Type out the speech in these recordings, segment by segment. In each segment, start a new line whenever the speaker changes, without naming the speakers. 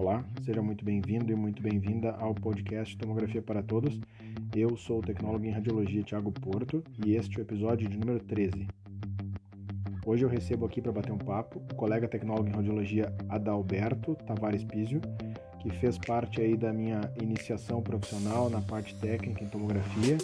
Olá, seja muito bem-vindo e muito bem-vinda ao podcast Tomografia para Todos. Eu sou o tecnólogo em radiologia Tiago Porto e este é o episódio de número 13. Hoje eu recebo aqui para bater um papo o colega tecnólogo em radiologia Adalberto Tavares Pizio, que fez parte aí da minha iniciação profissional na parte técnica em tomografia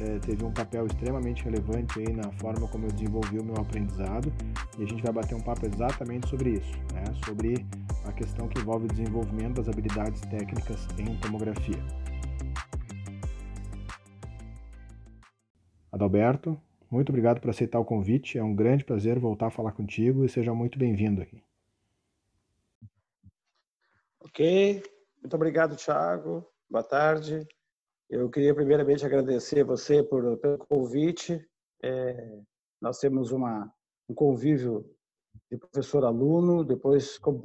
é, teve um papel extremamente relevante aí na forma como eu desenvolvi o meu aprendizado e a gente vai bater um papo exatamente sobre isso, né? sobre a questão que envolve o desenvolvimento das habilidades técnicas em tomografia. Adalberto, muito obrigado por aceitar o convite. É um grande prazer voltar a falar contigo e seja muito bem-vindo aqui.
Ok, muito obrigado, Thiago. Boa tarde. Eu queria primeiramente agradecer você por, pelo convite. É, nós temos uma, um convívio de professor-aluno, depois como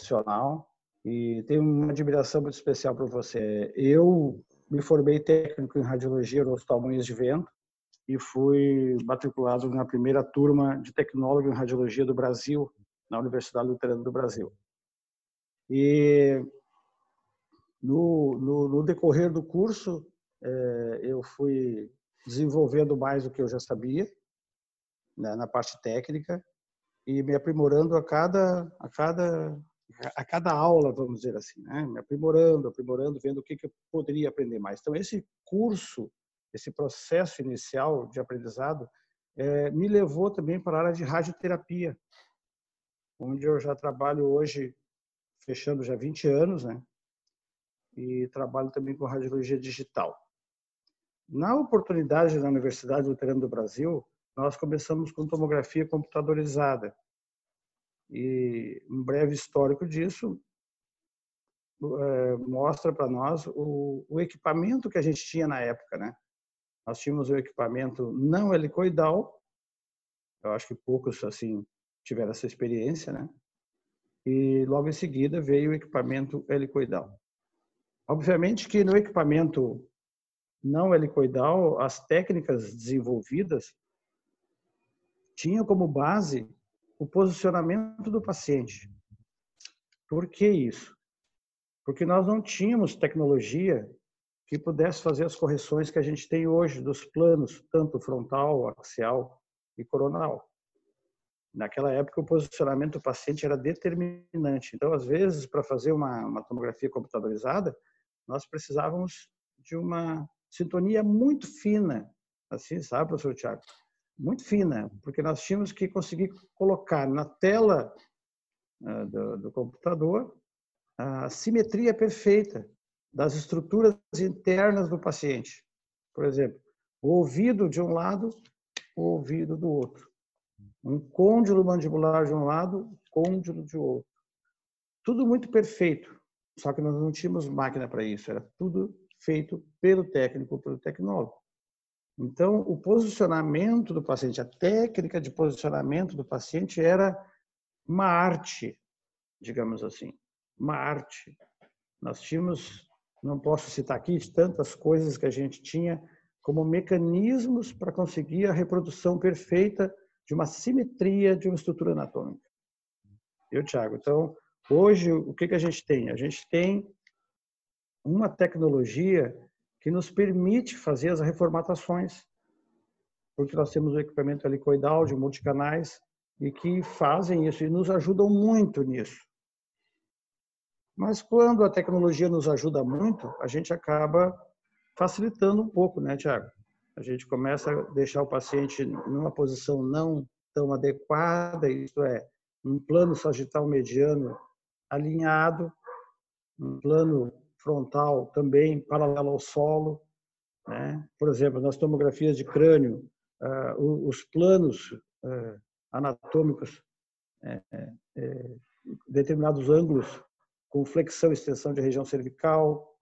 profissional, e tenho uma admiração muito especial por você. Eu me formei técnico em radiologia no Hospital Muniz de Vento e fui matriculado na primeira turma de tecnólogo em radiologia do Brasil, na Universidade Luterana do Brasil. E no, no, no decorrer do curso, é, eu fui desenvolvendo mais do que eu já sabia né, na parte técnica e me aprimorando a cada a cada a cada aula, vamos dizer assim, né? me aprimorando, aprimorando, vendo o que, que eu poderia aprender mais. Então esse curso, esse processo inicial de aprendizado, é, me levou também para a área de radioterapia, onde eu já trabalho hoje, fechando já 20 anos, né? e trabalho também com radiologia digital. Na oportunidade da Universidade Luterana do Brasil, nós começamos com tomografia computadorizada. E um breve histórico disso é, mostra para nós o, o, equipamento que a gente tinha na época, né? Nós tínhamos o equipamento não helicoidal, eu acho que poucos assim tiveram essa experiência, né? E logo em seguida veio o equipamento helicoidal. Obviamente que no equipamento não helicoidal, as técnicas desenvolvidas tinham como base o posicionamento do paciente. Por que isso? Porque nós não tínhamos tecnologia que pudesse fazer as correções que a gente tem hoje dos planos, tanto frontal, axial e coronal. Naquela época, o posicionamento do paciente era determinante. Então, às vezes, para fazer uma, uma tomografia computadorizada, nós precisávamos de uma sintonia muito fina, assim, sabe, professor Tiago? Muito fina, porque nós tínhamos que conseguir colocar na tela uh, do, do computador a simetria perfeita das estruturas internas do paciente. Por exemplo, o ouvido de um lado, o ouvido do outro. Um côndilo mandibular de um lado, côndilo de outro. Tudo muito perfeito. Só que nós não tínhamos máquina para isso, era tudo feito pelo técnico, pelo tecnólogo. Então, o posicionamento do paciente, a técnica de posicionamento do paciente era uma arte, digamos assim, uma arte. Nós tínhamos, não posso citar aqui, tantas coisas que a gente tinha como mecanismos para conseguir a reprodução perfeita de uma simetria de uma estrutura anatômica. Eu, Thiago, então, Hoje, o que, que a gente tem? A gente tem uma tecnologia que nos permite fazer as reformatações, porque nós temos o equipamento helicoidal de multicanais e que fazem isso e nos ajudam muito nisso. Mas quando a tecnologia nos ajuda muito, a gente acaba facilitando um pouco, né, Tiago? A gente começa a deixar o paciente numa posição não tão adequada, isto é, um plano sagital mediano alinhado, um plano frontal também paralelo ao solo. Né? Por exemplo, nas tomografias de crânio, uh, os planos uh, anatômicos, uh, determinados ângulos com flexão e extensão de região cervical.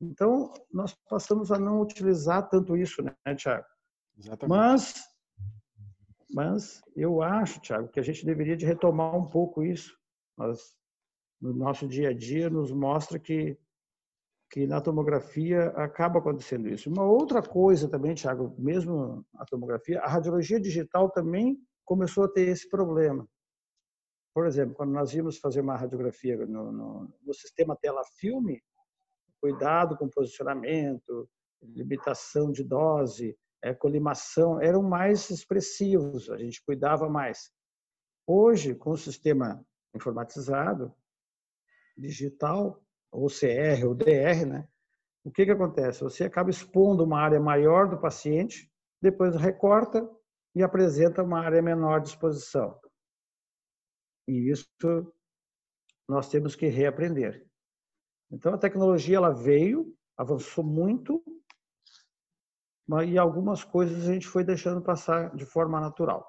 Então, nós passamos a não utilizar tanto isso, né, Tiago? Exatamente. Mas, mas eu acho, Tiago, que a gente deveria de retomar um pouco isso. Nós no nosso dia a dia nos mostra que que na tomografia acaba acontecendo isso. Uma outra coisa também, Thiago, mesmo a tomografia, a radiologia digital também começou a ter esse problema. por exemplo, quando nós íamos fazer uma radiografia no, no, no sistema tela-filme, cuidado com posicionamento, limitação de dose, é, colimação, eram mais expressivos, a gente cuidava mais. Hoje, com o sistema informatizado, digital, ou CR ou DR, né? o que, que acontece? Você acaba expondo uma área maior do paciente, depois recorta e apresenta uma área menor de exposição. E isso nós temos que reaprender. Então a tecnologia ela veio, avançou muito, e algumas coisas a gente foi deixando passar de forma natural.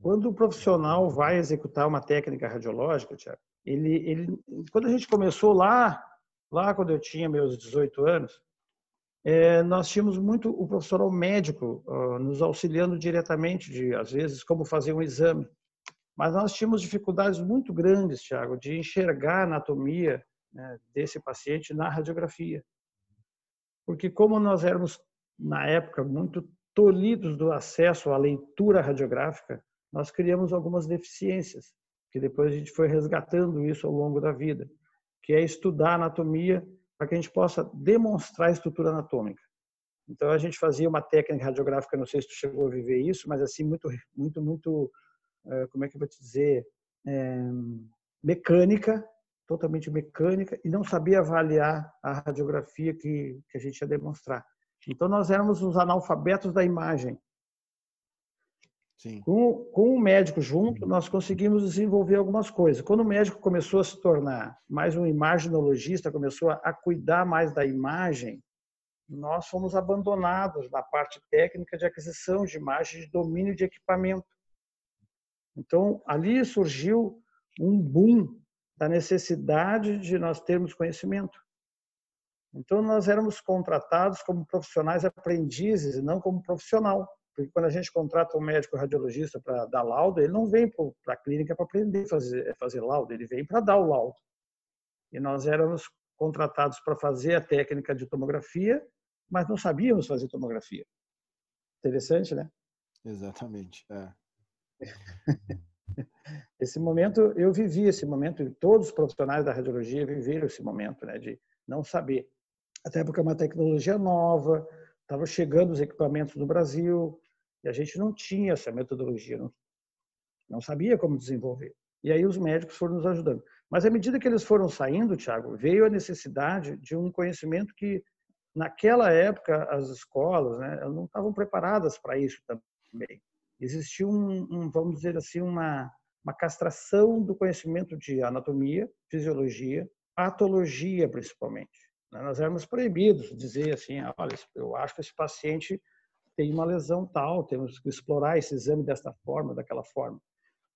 Quando o profissional vai executar uma técnica radiológica, Tiago, ele, ele, quando a gente começou lá, lá quando eu tinha meus 18 anos, é, nós tínhamos muito o profissional médico uh, nos auxiliando diretamente, de às vezes como fazer um exame. Mas nós tínhamos dificuldades muito grandes, Tiago, de enxergar a anatomia né, desse paciente na radiografia. Porque como nós éramos, na época, muito tolhidos do acesso à leitura radiográfica, nós criamos algumas deficiências, que depois a gente foi resgatando isso ao longo da vida, que é estudar anatomia para que a gente possa demonstrar a estrutura anatômica. Então a gente fazia uma técnica radiográfica, não sei se tu chegou a viver isso, mas assim muito, muito, muito, eh, como é que eu vou te dizer, é, mecânica, totalmente mecânica e não sabia avaliar a radiografia que, que a gente ia demonstrar. Então nós éramos os analfabetos da imagem. Sim. Com, com o médico junto, nós conseguimos desenvolver algumas coisas. Quando o médico começou a se tornar mais um imaginologista, começou a, a cuidar mais da imagem, nós fomos abandonados na parte técnica de aquisição de imagem, de domínio de equipamento. Então, ali surgiu um boom da necessidade de nós termos conhecimento. Então, nós éramos contratados como profissionais aprendizes e não como profissional. Porque quando a gente contrata um médico radiologista para dar laudo, ele não vem para a clínica para aprender a fazer, fazer laudo, ele vem para dar o laudo. E nós éramos contratados para fazer a técnica de tomografia, mas não sabíamos fazer tomografia. Interessante, né?
Exatamente. É.
esse momento, eu vivi esse momento, e todos os profissionais da radiologia viveram esse momento, né, de não saber. Até porque é uma tecnologia nova, estavam chegando os equipamentos no Brasil, e a gente não tinha essa metodologia, não, não sabia como desenvolver. E aí os médicos foram nos ajudando. Mas à medida que eles foram saindo, Tiago, veio a necessidade de um conhecimento que, naquela época, as escolas né, não estavam preparadas para isso também. Existia um, um, vamos dizer assim, uma, uma castração do conhecimento de anatomia, fisiologia, patologia, principalmente. Né. Nós éramos proibidos de dizer assim, olha, eu acho que esse paciente tem uma lesão tal, temos que explorar esse exame desta forma, daquela forma.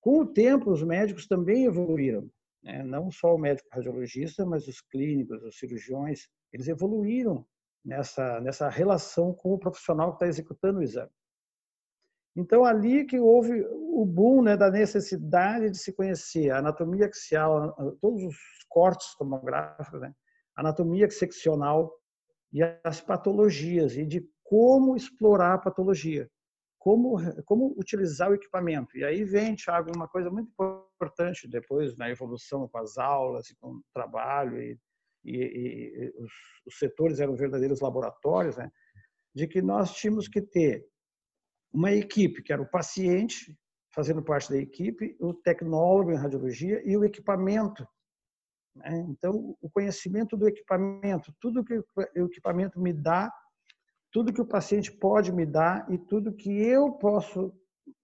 Com o tempo, os médicos também evoluíram, né? não só o médico radiologista, mas os clínicos, os cirurgiões, eles evoluíram nessa, nessa relação com o profissional que está executando o exame. Então, ali que houve o boom né, da necessidade de se conhecer a anatomia axial, todos os cortes tomográficos, né, anatomia seccional e as patologias, e de como explorar a patologia, como, como utilizar o equipamento. E aí vem, Thiago, uma coisa muito importante depois na evolução com as aulas e com o trabalho, e, e, e os, os, setores eram verdadeiros laboratórios, né? de que nós tínhamos que ter uma equipe, que era o paciente, fazendo parte da equipe, o tecnólogo em radiologia e o equipamento. Né? Então, o conhecimento do equipamento, tudo que o equipamento me dá tudo que o paciente pode me dar e tudo que eu posso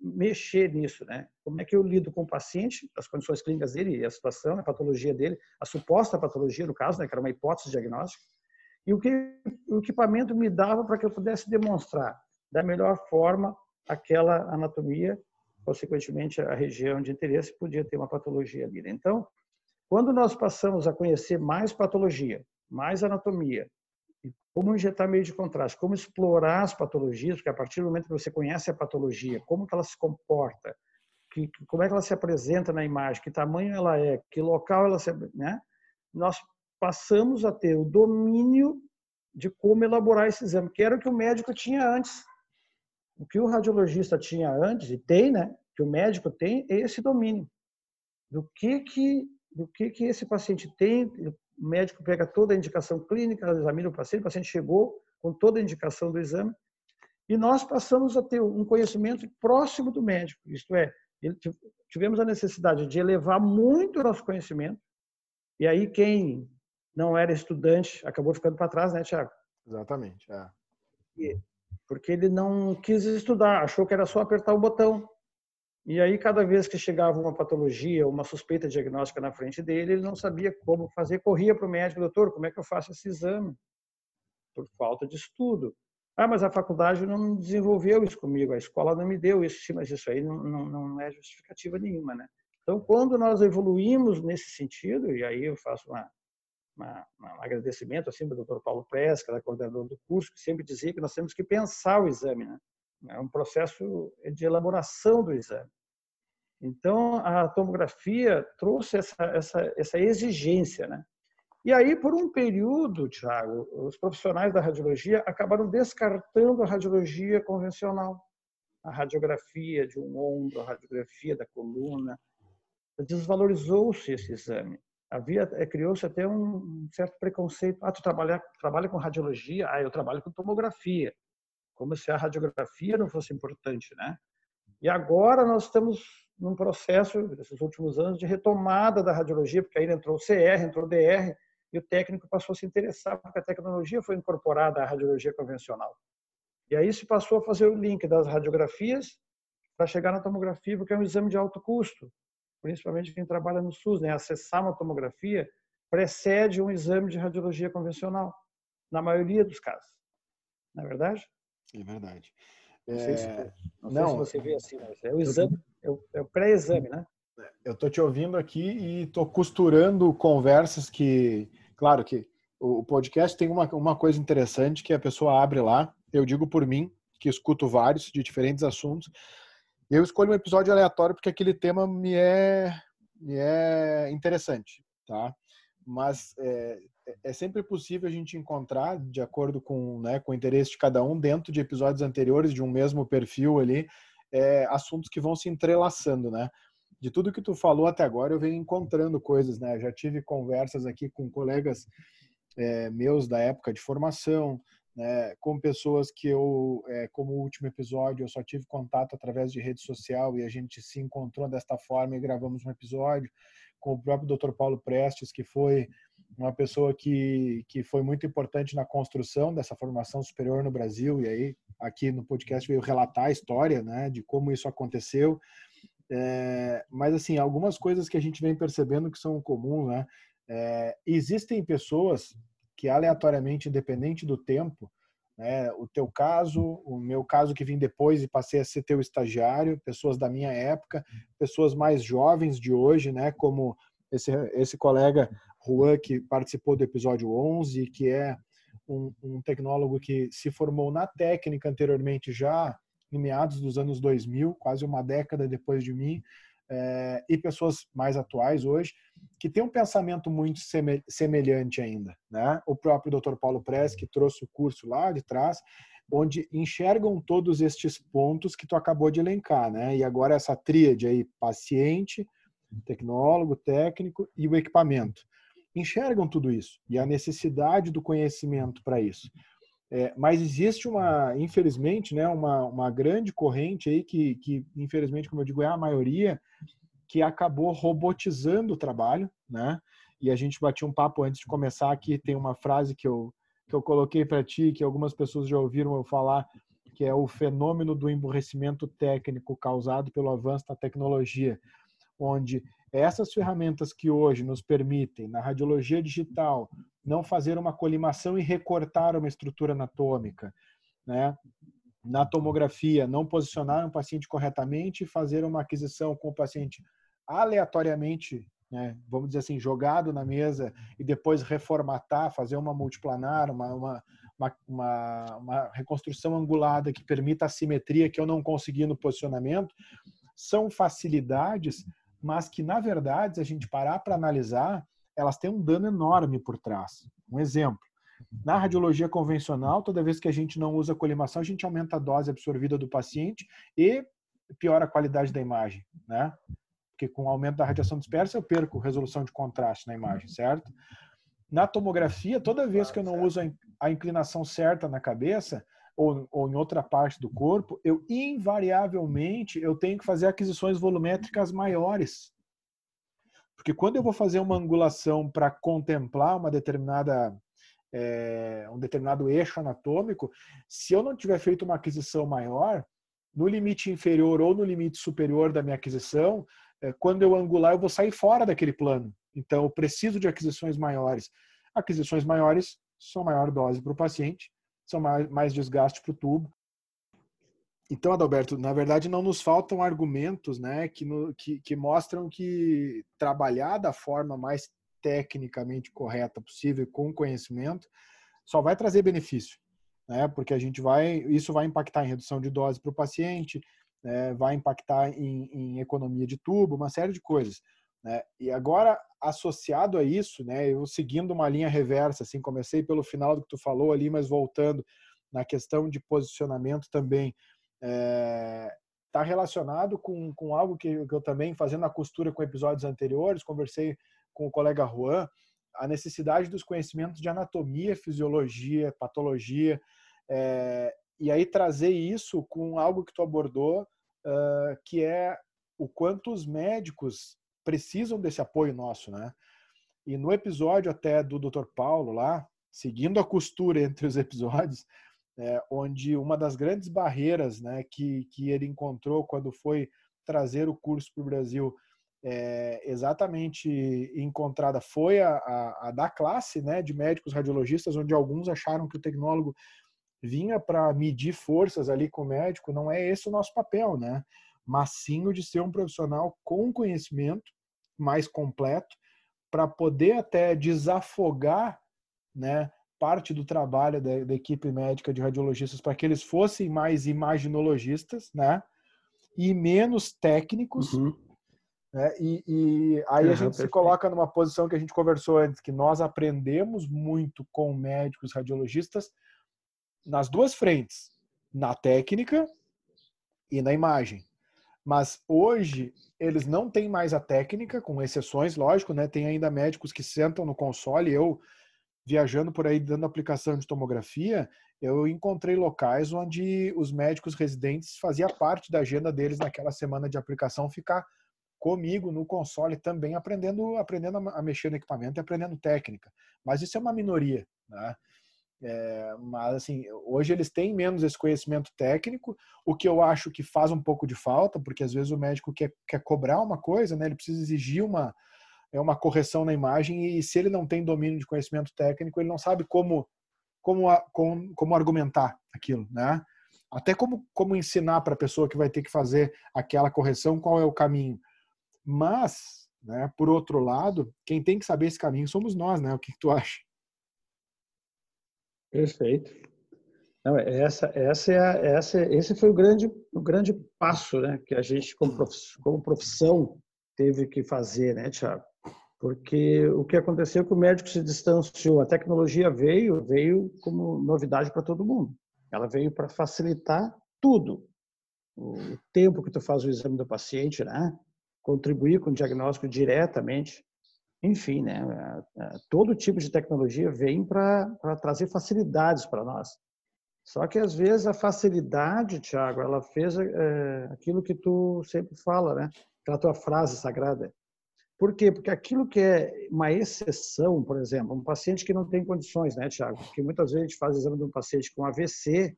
mexer nisso, né? Como é que eu lido com o paciente, as condições clínicas dele a situação, a patologia dele, a suposta patologia no caso, né, que era uma hipótese diagnóstica, e o que o equipamento me dava para que eu pudesse demonstrar da melhor forma aquela anatomia, consequentemente a região de interesse podia ter uma patologia ali. Né? Então, quando nós passamos a conhecer mais patologia, mais anatomia, como injetar meio de contraste, como explorar as patologias, porque a partir do momento que você conhece a patologia, como que ela se comporta, que, como é que ela se apresenta na imagem, que tamanho ela é, que local ela se, né? Nós passamos a ter o domínio de como elaborar esse exame, que era o que o médico tinha antes. O que o radiologista tinha antes, e tem, né? que o médico tem é esse domínio do que que do que que esse paciente tem. O médico pega toda a indicação clínica, examina o paciente, o paciente chegou com toda a indicação do exame e nós passamos a ter um conhecimento próximo do médico. Isto é, tivemos a necessidade de elevar muito o nosso conhecimento. E aí quem não era estudante acabou ficando para trás, né, Tiago?
Exatamente. É.
Porque ele não quis estudar, achou que era só apertar o botão. E aí, cada vez que chegava uma patologia, uma suspeita diagnóstica na frente dele, ele não sabia como fazer, corria para o médico, doutor, como é que eu faço esse exame? Por falta de estudo. Ah, mas a faculdade não desenvolveu isso comigo, a escola não me deu isso, sim, mas isso aí não, não, não é justificativa nenhuma, né? Então, quando nós evoluímos nesse sentido, e aí eu faço uma, uma, um agradecimento assim para o Dr. Paulo era coordenador do curso, que sempre dizia que nós temos que pensar o exame, né? É um processo de elaboração do exame. Então, a tomografia trouxe essa, essa, essa exigência, né? E aí, por um período, Tiago, os profissionais da radiologia acabaram descartando a radiologia convencional, a radiografia de um ombro, a radiografia da coluna. Desvalorizou-se esse exame havia eh, criou-se até um certo preconceito. Ah, tu trabalha, trabalha com radiologia? Ah, eu trabalho com tomografia. Como se a radiografia não fosse importante, né? E agora nós estamos num processo, nesses últimos anos, de retomada da radiologia, porque aí entrou o CR, entrou o DR, e o técnico passou a se interessar, porque a tecnologia foi incorporada à radiologia convencional. E aí se passou a fazer o link das radiografias para chegar na tomografia, porque é um exame de alto custo principalmente quem trabalha no SUS, né? acessar uma tomografia precede um exame de radiologia convencional, na maioria dos casos. Não é verdade?
É verdade.
Não, sei, se, é, não, não se você vê assim, mas é o exame, é o, é o pré-exame, né?
Eu estou te ouvindo aqui e estou costurando conversas que, claro que o podcast tem uma, uma coisa interessante que a pessoa abre lá, eu digo por mim, que escuto vários de diferentes assuntos, eu escolho um episódio aleatório porque aquele tema me é, me é interessante, tá? Mas é, é sempre possível a gente encontrar, de acordo com, né, com o interesse de cada um, dentro de episódios anteriores de um mesmo perfil ali, é, assuntos que vão se entrelaçando, né? De tudo que tu falou até agora, eu venho encontrando coisas, né? já tive conversas aqui com colegas é, meus da época de formação, né, com pessoas que eu, é, como último episódio, eu só tive contato através de rede social e a gente se encontrou desta forma e gravamos um episódio com o próprio Dr. Paulo Prestes, que foi uma pessoa que, que foi muito importante na construção dessa formação superior no Brasil e aí aqui no podcast veio relatar a história, né, de como isso aconteceu. É, mas assim, algumas coisas que a gente vem percebendo que são comuns, né? É, existem pessoas que aleatoriamente, independente do tempo, né, o teu caso, o meu caso que vim depois e passei a ser teu estagiário, pessoas da minha época, pessoas mais jovens de hoje, né, como esse, esse colega Juan que participou do episódio 11, que é um, um tecnólogo que se formou na técnica anteriormente já em meados dos anos 2000, quase uma década depois de mim, é, e pessoas mais atuais hoje, que têm um pensamento muito semelhante ainda. Né? O próprio Dr. Paulo Press, que trouxe o curso lá de trás, onde enxergam todos estes pontos que tu acabou de elencar. Né? E agora essa tríade aí, paciente, tecnólogo, técnico e o equipamento. Enxergam tudo isso e a necessidade do conhecimento para isso. É, mas existe uma, infelizmente, né, uma, uma grande corrente aí que, que, infelizmente, como eu digo, é a maioria, que acabou robotizando o trabalho, né? E a gente bateu um papo antes de começar aqui, tem uma frase que eu, que eu coloquei para ti, que algumas pessoas já ouviram eu falar, que é o fenômeno do emburrecimento técnico causado pelo avanço da tecnologia, onde essas ferramentas que hoje nos permitem, na radiologia digital, não fazer uma colimação e recortar uma estrutura anatômica, né? Na tomografia, não posicionar um paciente corretamente e fazer uma aquisição com o paciente aleatoriamente, né, vamos dizer assim, jogado na mesa e depois reformatar, fazer uma multiplanar, uma, uma, uma, uma reconstrução angulada que permita a simetria que eu não consegui no posicionamento, são facilidades, mas que, na verdade, se a gente parar para analisar, elas têm um dano enorme por trás. Um exemplo, na radiologia convencional, toda vez que a gente não usa colimação, a gente aumenta a dose absorvida do paciente e piora a qualidade da imagem, né? Porque com o aumento da radiação dispersa eu perco resolução de contraste na imagem, certo? Na tomografia, toda vez que eu não uso a inclinação certa na cabeça ou, ou em outra parte do corpo, eu invariavelmente eu tenho que fazer aquisições volumétricas maiores. Porque quando eu vou fazer uma angulação para contemplar uma determinada é, um determinado eixo anatômico, se eu não tiver feito uma aquisição maior, no limite inferior ou no limite superior da minha aquisição, é, quando eu angular, eu vou sair fora daquele plano. Então, eu preciso de aquisições maiores. Aquisições maiores são maior dose para o paciente, são mais, mais desgaste para o tubo. Então, Adalberto, na verdade não nos faltam argumentos né, que, no, que, que mostram que trabalhar da forma mais tecnicamente correta possível, com conhecimento, só vai trazer benefício, né? Porque a gente vai, isso vai impactar em redução de dose para o paciente, né? vai impactar em, em, economia de tubo, uma série de coisas. Né? E agora, associado a isso, né? Eu seguindo uma linha reversa, assim, comecei pelo final do que tu falou ali, mas voltando na questão de posicionamento também, está é, relacionado com, com algo que, que eu também, fazendo a costura com episódios anteriores, conversei com o colega Juan, a necessidade dos conhecimentos de anatomia, fisiologia, patologia, é, e aí trazer isso com algo que tu abordou, uh, que é o quanto os médicos precisam desse apoio nosso, né? E no episódio até do Dr. Paulo lá, seguindo a costura entre os episódios, é, onde uma das grandes barreiras né, que, que ele encontrou quando foi trazer o curso para o Brasil é, exatamente encontrada foi a, a, a, da classe né, de médicos radiologistas, onde alguns acharam que o tecnólogo vinha para medir forças ali com o médico. Não é esse o nosso papel, né? Mas sim o de ser um profissional com conhecimento mais completo para poder até desafogar né, parte do trabalho da, da equipe médica de radiologistas para que eles fossem mais imaginologistas, né? E menos técnicos, uhum. Né? E, e aí uhum, a gente perfeito. se coloca numa posição que a gente conversou antes, que nós aprendemos muito com médicos radiologistas nas duas frentes, na técnica e na imagem. Mas hoje eles não têm mais a técnica, com exceções, lógico, né? Tem ainda médicos que sentam no console. Eu, viajando por aí dando aplicação de tomografia, eu encontrei locais onde os médicos residentes fazia parte da agenda deles naquela semana de aplicação ficar comigo no console também aprendendo aprendendo a mexer no equipamento e aprendendo técnica. Mas isso é uma minoria, né? É, mas assim, hoje eles têm menos esse conhecimento técnico, o que eu acho que faz um pouco de falta, porque às vezes o médico quer, quer cobrar uma coisa, né? Ele precisa exigir uma é uma correção na imagem e se ele não tem domínio de conhecimento técnico, ele não sabe como como como, como argumentar aquilo, né? Até como como ensinar para a pessoa que vai ter que fazer aquela correção qual é o caminho. Mas, né, por outro lado, quem tem que saber esse caminho somos nós, né? O que, que tu acha?
Perfeito. Não, essa, essa é, a, essa, esse foi o grande, o grande passo, né, que a gente como profissão, como profissão teve que fazer, né, Tiago? Porque o que aconteceu é que o médico se distanciou, a tecnologia veio, veio como novidade para todo mundo. Ela veio para facilitar tudo. O tempo que tu faz o exame do paciente, né? contribuir com o diagnóstico diretamente. Enfim, né, todo tipo de tecnologia vem para trazer facilidades para nós. Só que às vezes a facilidade, Tiago, ela fez é, aquilo que tu sempre fala, né? Aquela tua frase sagrada. Por quê? Porque aquilo que é uma exceção, por exemplo, um paciente que não tem condições, né, Tiago? Porque muitas vezes a gente faz exame de um paciente com AVC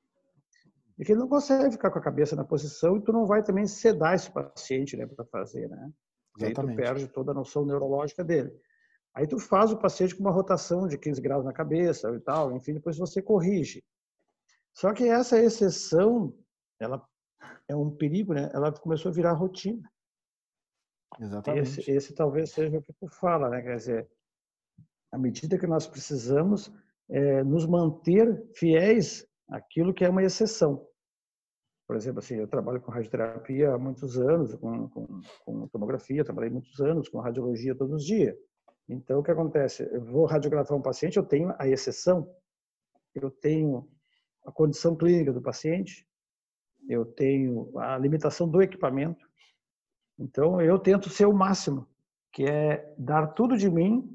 e que ele não consegue ficar com a cabeça na posição e tu não vai também sedar esse paciente né, para fazer, né? Exatamente. Aí tu perde toda a noção neurológica dele. Aí tu faz o paciente com uma rotação de 15 graus na cabeça e tal, enfim, depois você corrige. Só que essa exceção, ela é um perigo, né? Ela começou a virar rotina.
Exatamente.
Esse, esse talvez seja o que tu fala, né? Quer dizer, à medida que nós precisamos é, nos manter fiéis aquilo que é uma exceção. Por exemplo, assim, eu trabalho com radioterapia há muitos anos, com, com, com tomografia, trabalhei muitos anos com radiologia todos os dias. Então, o que acontece? Eu vou radiografar um paciente, eu tenho a exceção, eu tenho a condição clínica do paciente, eu tenho a limitação do equipamento. Então, eu tento ser o máximo, que é dar tudo de mim,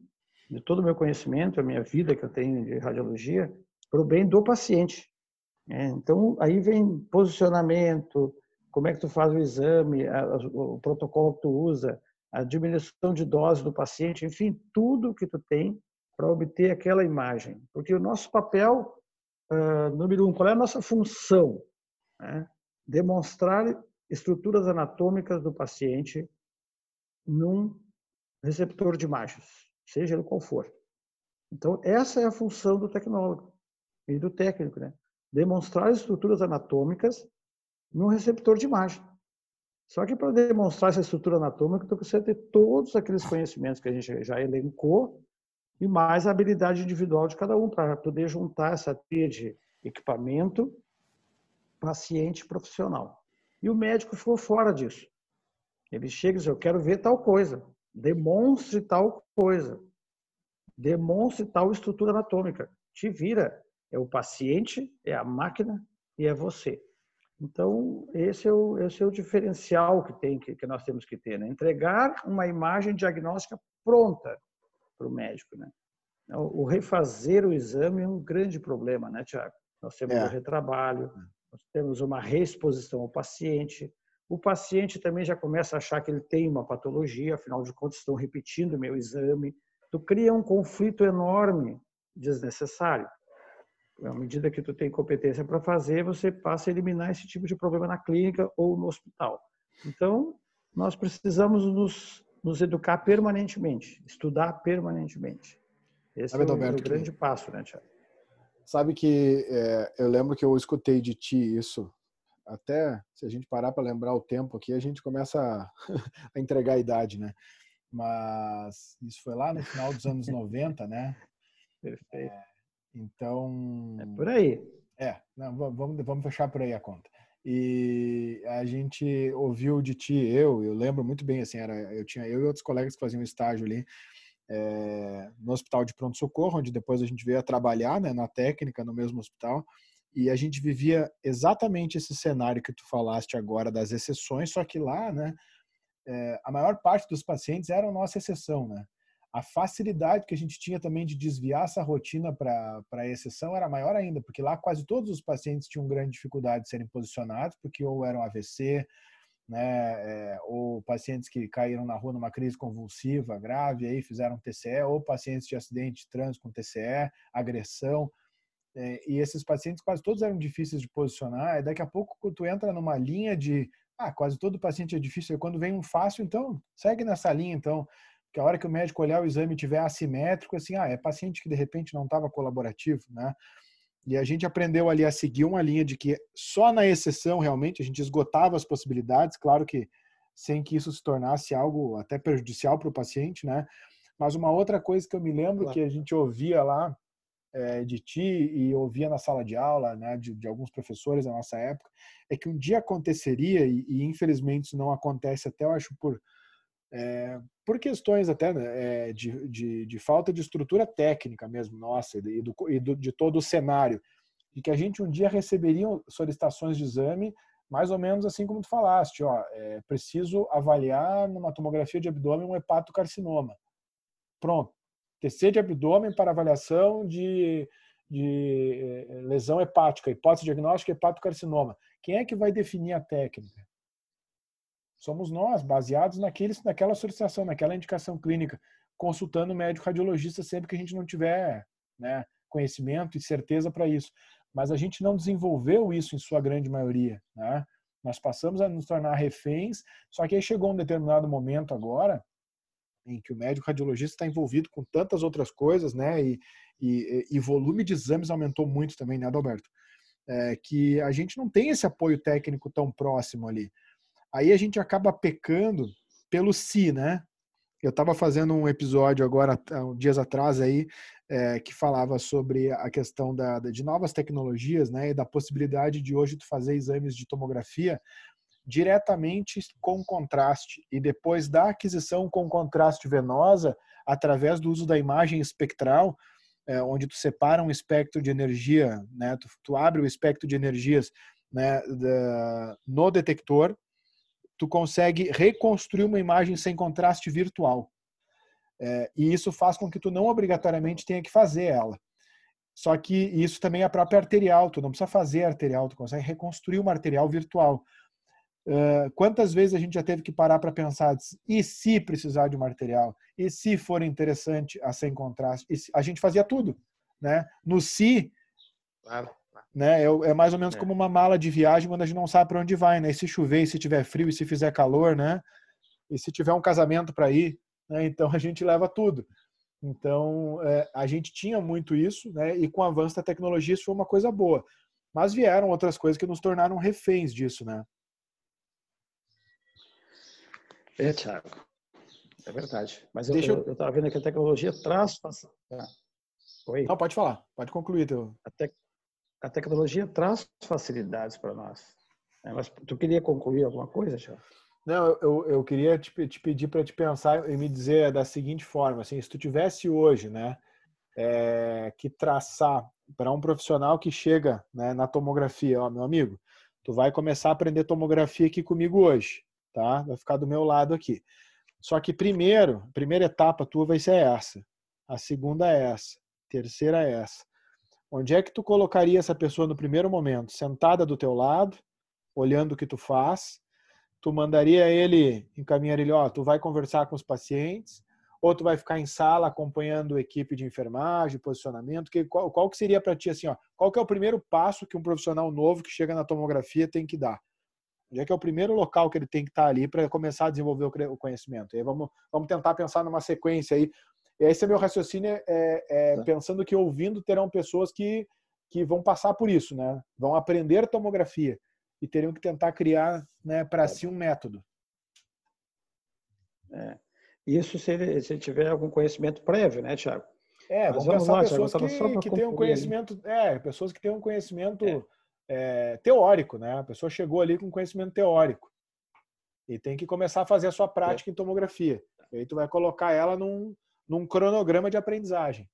de todo o meu conhecimento, a minha vida que eu tenho de radiologia, para o bem do paciente. É, então, aí vem posicionamento, como é que tu faz o exame, o protocolo que tu usa, a diminuição de dose do paciente, enfim, tudo que tu tem para obter aquela imagem. Porque o nosso papel, uh, número um, qual é a nossa função? Né? Demonstrar estruturas anatômicas do paciente num receptor de imagens, seja ele qual for. Então, essa é a função do tecnólogo e do técnico, né? Demonstrar estruturas anatômicas num receptor de imagem. Só que para demonstrar essa estrutura anatômica, tu precisa ter todos aqueles conhecimentos que a gente já elencou e mais a habilidade individual de cada um para poder juntar essa tria de equipamento, paciente profissional. E o médico ficou fora disso. Ele chega e diz: Eu quero ver tal coisa. Demonstre tal coisa. Demonstre tal estrutura anatômica. Te vira. É o paciente, é a máquina e é você. Então, esse é o, esse é o diferencial que, tem, que, que nós temos que ter, né? entregar uma imagem diagnóstica pronta para o médico. Né? O, o, refazer o exame é um grande problema, né, Tiago? Nós temos é. o retrabalho, é. nós temos uma reexposição ao paciente, o paciente também já começa a achar que ele tem uma patologia, afinal de contas estão repetindo o meu exame. Tu cria um conflito enorme, desnecessário à medida que tu tem competência para fazer, você passa a eliminar esse tipo de problema na clínica ou no hospital. Então, nós precisamos nos, nos educar permanentemente, estudar permanentemente. Esse Sabe, é o, Alberto, grande que... passo, né, Tiago?
Sabe que é, eu lembro que eu escutei de ti isso. Até se a gente parar para lembrar o tempo aqui, a gente começa a, a entregar a idade, né? Mas isso foi lá no final dos anos 90, né?
Perfeito. É,
então.
É por aí.
É, não, vamos, vamos fechar por aí a conta. E a gente ouviu de ti, eu, eu lembro muito bem, assim, era, eu tinha eu e outros colegas que faziam estágio ali é, no hospital de pronto-socorro, onde depois a gente veio a trabalhar né, na técnica no mesmo hospital, e a gente vivia exatamente esse cenário que tu falaste agora das exceções, só que lá, né, é, a maior parte dos pacientes eram nossa exceção, né? A facilidade que a gente tinha também de desviar essa rotina para a exceção era maior ainda, porque lá quase todos os pacientes tinham grande dificuldade de serem posicionados, porque ou eram AVC, né, é, ou pacientes que caíram na rua numa crise convulsiva grave, aí fizeram TCE, ou pacientes de acidente de trânsito com TCE, agressão, é, e esses pacientes quase todos eram difíceis de posicionar, e daqui a pouco tu entra numa linha de, ah, quase todo paciente é difícil, e quando vem um fácil, então segue nessa linha, então que a hora que o médico olhar o exame tiver assimétrico, assim, ah, é paciente que de repente não estava colaborativo, né? E a gente aprendeu ali a seguir uma linha de que só na exceção realmente a gente esgotava as possibilidades, claro que sem que isso se tornasse algo até prejudicial para o paciente, né? Mas uma outra coisa que eu me lembro claro. que a gente ouvia lá é, de ti e ouvia na sala de aula, né, de, de, alguns professores da nossa época, é que um dia aconteceria e, e infelizmente isso não acontece até eu acho por é, por questões até né, é, de, de, de, falta de estrutura técnica mesmo, nossa, e, do, e do, de todo o cenário, de que a gente um dia receberia solicitações de exame, mais ou menos assim como tu falaste, ó, é, preciso avaliar numa tomografia de abdômen um hepatocarcinoma. Pronto. TC de abdômen para avaliação de, de é, lesão hepática, hipótese diagnóstica hepatocarcinoma. Quem é que vai definir a técnica? Somos nós, baseados naquele, naquela solicitação, naquela indicação clínica, consultando o médico radiologista sempre que a gente não tiver né, conhecimento e certeza para isso. Mas a gente não desenvolveu isso em sua grande maioria. Né? Nós passamos a nos tornar reféns, só que aí chegou um determinado momento agora em que o médico radiologista está envolvido com tantas outras coisas, né? E, e, e volume de exames aumentou muito também, né, Adalberto? É, que a gente não tem esse apoio técnico tão próximo ali. Aí a gente acaba pecando pelo si, né? Eu estava fazendo um episódio agora, dias atrás aí, é, que falava sobre a questão da, de novas tecnologias, né? E da possibilidade de hoje tu fazer exames de tomografia diretamente com contraste e depois da aquisição com contraste venosa através do uso da imagem espectral, é, onde tu separa um espectro de energia, né? Tu, tu abre o espectro de energias né, no detector, tu consegue reconstruir uma imagem sem contraste virtual. É, e isso faz com que tu não obrigatoriamente tenha que fazer ela. Só que isso também é a própria arterial, tu não precisa fazer arterial, tu consegue reconstruir uma arterial virtual. Uh, quantas vezes a gente já teve que parar para pensar, e se precisar de uma arterial? E se for interessante a sem contraste? a gente fazia tudo, né? No se, claro. Né? É, é, mais ou menos é. como uma mala de viagem quando a gente não sabe para onde vai, né? E se chover, e se tiver frio, e se fizer calor, né? E se tiver um casamento para ir, né? Então a gente leva tudo. Então, é, a gente tinha muito isso, né? E com o avanço da tecnologia isso foi uma coisa boa. Mas vieram outras coisas que nos tornaram reféns disso, né?
É, Thiago. É verdade. Mas eu estava vendo que a tecnologia traz. Ah.
Oi? Não, pode falar. Pode concluir. Teu...
A, te... a tecnologia traz facilidades para nós. É, mas tu queria concluir alguma coisa, Thiago?
Não, eu, eu queria te, te pedir para te pensar e me dizer da seguinte forma, assim, se tu tivesse hoje, né, é, que traçar para um profissional que chega né, na tomografia, ó, meu amigo, tu vai começar a aprender tomografia aqui comigo hoje, tá? Vai ficar do meu lado aqui. Só que primeiro, a primeira etapa tua vai ser essa, a segunda é essa, a terceira é essa. Onde é que tu colocaria essa pessoa no primeiro momento? Sentada do teu lado, olhando o que tu faz, tu mandaria ele, encaminhar ele, ó, tu vai conversar com os pacientes, ou tu vai ficar em sala acompanhando a equipe de enfermagem, posicionamento, que, qual, qual que seria para ti assim, ó, qual que é o primeiro passo que um profissional novo que chega na tomografia tem que dar? Onde é que é o primeiro local que ele tem que estar tá ali para começar a desenvolver o conhecimento? E aí vamos, vamos tentar pensar numa sequência aí. E esse é meu raciocínio, é, é tá. pensando que ouvindo terão pessoas que, que vão passar por isso, né? Vão aprender tomografia e teriam que tentar criar né, para si um método.
É. Isso se ele, se ele tiver algum conhecimento prévio, né, Tiago?
É, vamos, vamos pensar lá, pessoas Thiago, que, que tenham conhecimento, é, pessoas que tenham conhecimento é. É, teórico, né? A pessoa chegou ali com conhecimento teórico e tem que começar a fazer a sua prática é. em tomografia. E aí tu vai colocar ela num, num cronograma de aprendizagem.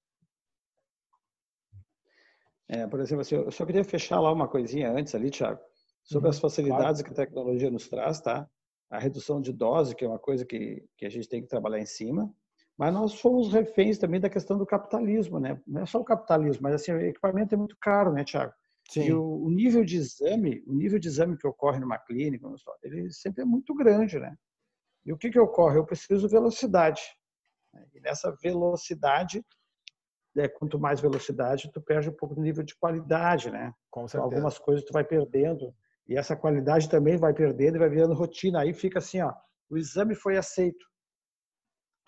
É, por exemplo, assim, eu só queria fechar lá uma coisinha antes ali, Thiago sobre as uhum. facilidades claro. que a tecnologia nos traz, tá? A redução de dose, que é uma coisa que, que a gente tem que trabalhar em cima, mas nós fomos reféns também da questão do capitalismo, né? Não é só o capitalismo, mas assim, o equipamento é muito caro, né, Tiago? Sim. E o, o, nível de exame, o nível de exame que ocorre numa clínica, ele sempre é muito grande, né? E o que que ocorre? Eu preciso velocidade. Né? E nessa velocidade, é, quanto mais velocidade, tu perde um pouco do nível de qualidade, né? Com certeza. Algumas coisas tu vai perdendo e essa qualidade também vai perdendo e vai virando rotina. Aí fica assim, ó, o exame foi aceito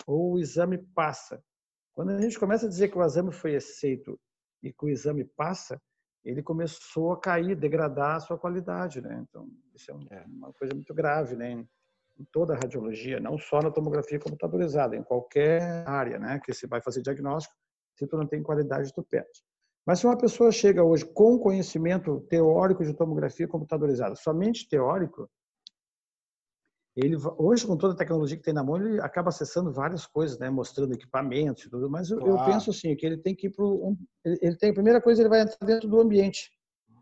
ou o exame passa. Quando a gente começa a dizer que o exame foi aceito e que o exame passa, ele começou a cair, degradar a sua qualidade, né? Então, isso é, é. uma coisa muito grave, né? Em toda a radiologia, não só na tomografia computadorizada, em qualquer área, né? Que você vai fazer diagnóstico, se tu não tem qualidade, tu perde. Mas se uma pessoa chega hoje com conhecimento teórico de tomografia computadorizada, somente teórico, ele hoje com toda a tecnologia que tem na mão, ele acaba acessando várias coisas, né, mostrando equipamentos e tudo. Mas eu, claro. eu penso assim que ele tem que ir para um, ele tem a primeira coisa ele vai entrar dentro do ambiente,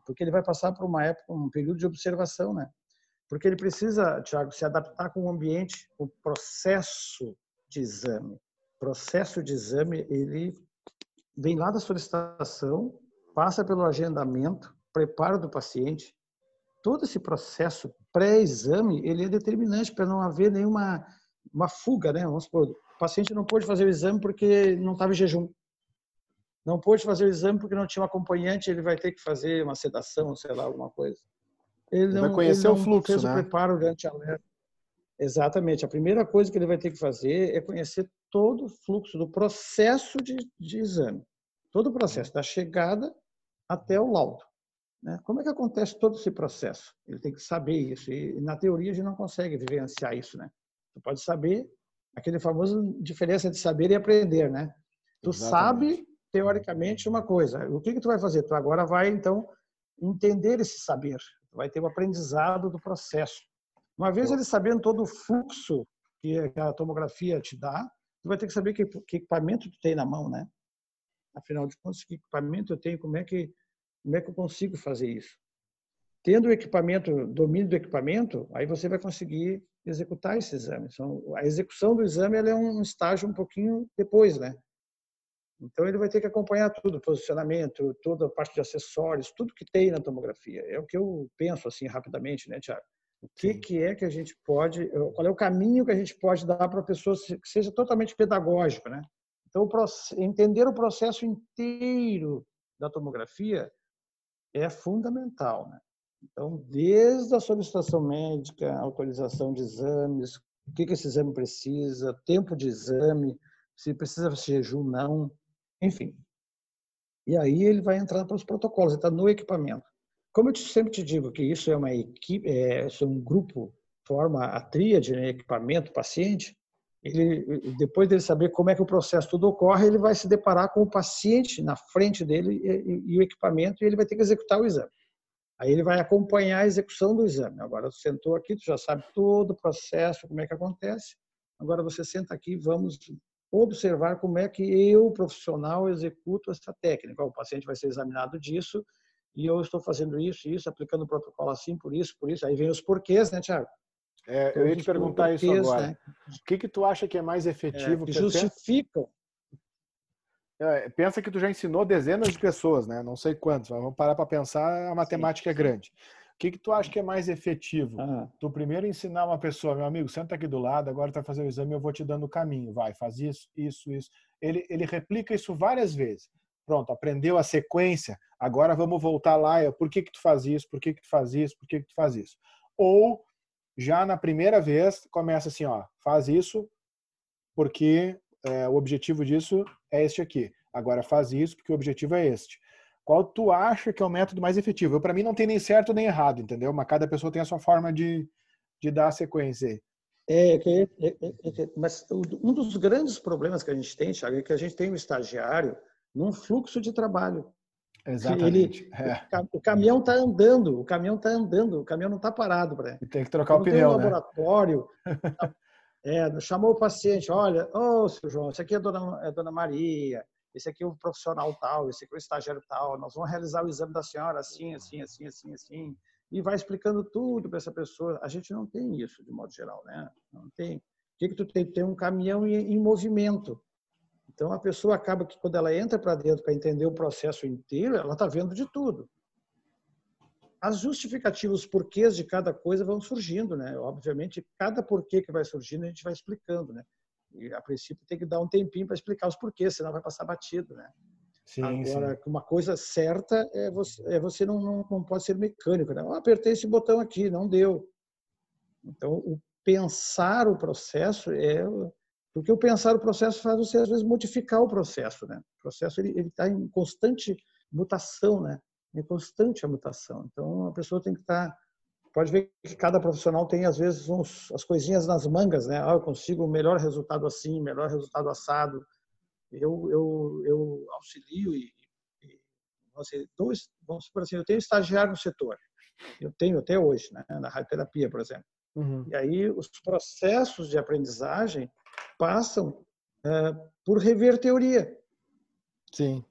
porque ele vai passar por uma época, um período de observação, né? Porque ele precisa, Tiago, se adaptar com o ambiente, o processo de exame. Processo de exame ele vem lá da solicitação, passa pelo agendamento, preparo do paciente. Todo esse processo pré-exame, ele é determinante para não haver nenhuma uma fuga, né? Vamos supor, o paciente não pôde fazer o exame porque não estava em jejum. Não pôde fazer o exame porque não tinha um acompanhante, ele vai ter que fazer uma sedação, sei lá, alguma coisa.
Ele, não, vai conhecer ele o fluxo,
fez
né?
o preparo durante alerta. Exatamente. A primeira coisa que ele vai ter que fazer é conhecer todo o fluxo do processo de, de exame. Todo o processo, da chegada até o laudo. Né? Como é que acontece todo esse processo? Ele tem que saber isso. E, na teoria, a gente não consegue vivenciar isso. Né? Tu pode saber, aquele famoso diferença de saber e aprender. Né? Tu Exatamente. sabe, teoricamente, uma coisa. O que, que tu vai fazer? Tu agora vai, então, entender esse saber. Vai ter o aprendizado do processo. Uma vez ele sabendo todo o fluxo que a tomografia te dá, tu vai ter que saber que, que equipamento tu tem na mão, né? Afinal de contas, que equipamento eu tenho? Como é que como é que eu consigo fazer isso? tendo o equipamento, domínio do equipamento, aí você vai conseguir executar esse exame. Então, a execução do exame é um estágio um pouquinho depois, né? Então ele vai ter que acompanhar tudo, posicionamento, toda a parte de acessórios, tudo que tem na tomografia. É o que eu penso assim rapidamente, né, Tiago? O que, que é que a gente pode, qual é o caminho que a gente pode dar para a pessoa que seja totalmente pedagógico, né? Então, entender o processo inteiro da tomografia é fundamental, né? Então, desde a solicitação médica, autorização de exames, o que, que esse exame precisa, tempo de exame, se precisa de jejum, não, enfim. E aí ele vai entrar para os protocolos, ele está no equipamento. Como eu sempre te digo que isso é uma equipe, é, é um grupo, forma a tríade, né, equipamento, paciente, ele, depois dele saber como é que o processo tudo ocorre, ele vai se deparar com o paciente na frente dele e, e, e o equipamento e ele vai ter que executar o exame. Aí ele vai acompanhar a execução do exame. Agora, tu sentou aqui, tu já sabe todo o processo, como é que acontece. Agora você senta aqui, vamos observar como é que eu, profissional, executo essa técnica. O paciente vai ser examinado disso e eu estou fazendo isso, isso, aplicando o protocolo assim, por isso, por isso. Aí vem os porquês, né, Tiago?
É, eu ia te perguntar porquês, isso agora. Né? O que, que tu acha que é mais efetivo? É,
que justificam.
É, pensa que tu já ensinou dezenas de pessoas, né? Não sei quantos, mas vamos parar para pensar, a matemática sim, é grande. O que, que tu acha que é mais efetivo? Ah. Tu primeiro ensinar uma pessoa, meu amigo, senta aqui do lado, agora tu vai fazer o exame, eu vou te dando o caminho. Vai, faz isso, isso, isso. Ele, ele replica isso várias vezes. Pronto, aprendeu a sequência, agora vamos voltar lá. Por que, que tu faz isso? Por que, que tu faz isso? Por que, que tu faz isso? Ou já na primeira vez começa assim, ó, faz isso porque é, o objetivo disso é este aqui. Agora faz isso porque o objetivo é este. Qual tu acha que é o método mais efetivo? Para mim não tem nem certo nem errado, entendeu? Mas cada pessoa tem a sua forma de, de dar a sequência aí.
É, é, é, é, mas um dos grandes problemas que a gente tem, Thiago, é que a gente tem um estagiário num fluxo de trabalho.
Exatamente.
Ele, é. O caminhão está andando, o caminhão está andando, o caminhão não está parado.
Pra... tem que trocar o pneu,
tem um né? laboratório, é, chamou o paciente, olha, ô, oh, seu João, esse aqui é dona, é dona Maria, esse aqui é o profissional tal, esse aqui é o estagiário tal, nós vamos realizar o exame da senhora assim, assim, assim, assim, assim, e vai explicando tudo para essa pessoa. A gente não tem isso, de modo geral, né? Não tem. O que, que tu tem? Tem um caminhão em, movimento. Então, a pessoa acaba que, quando ela entra para dentro para entender o processo inteiro, ela está vendo de tudo. As justificativas, os porquês de cada coisa vão surgindo, né? Obviamente, cada porquê que vai surgindo, a gente vai explicando, né? E, a princípio, tem que dar um tempinho para explicar os porquês, senão vai passar batido, né? Sim, Agora, sim. uma coisa certa é você, é você não, não, não pode ser mecânico, né? Eu apertei esse botão aqui, não deu. Então, o pensar o processo é porque o pensar o processo faz você às vezes modificar o processo, né? O processo ele está em constante mutação, né? Em constante a mutação. Então a pessoa tem que estar tá pode ver que cada profissional tem às vezes uns, as coisinhas nas mangas, né? Ah, eu consigo melhor resultado assim, melhor resultado assado. Eu eu, eu auxilio e, e você dois, vamos supor assim, eu tenho estagiário no setor. Eu tenho até hoje, né? Na radioterapia, por exemplo. Uhum. E aí os processos de aprendizagem passam é, por rever teoria.
Sim.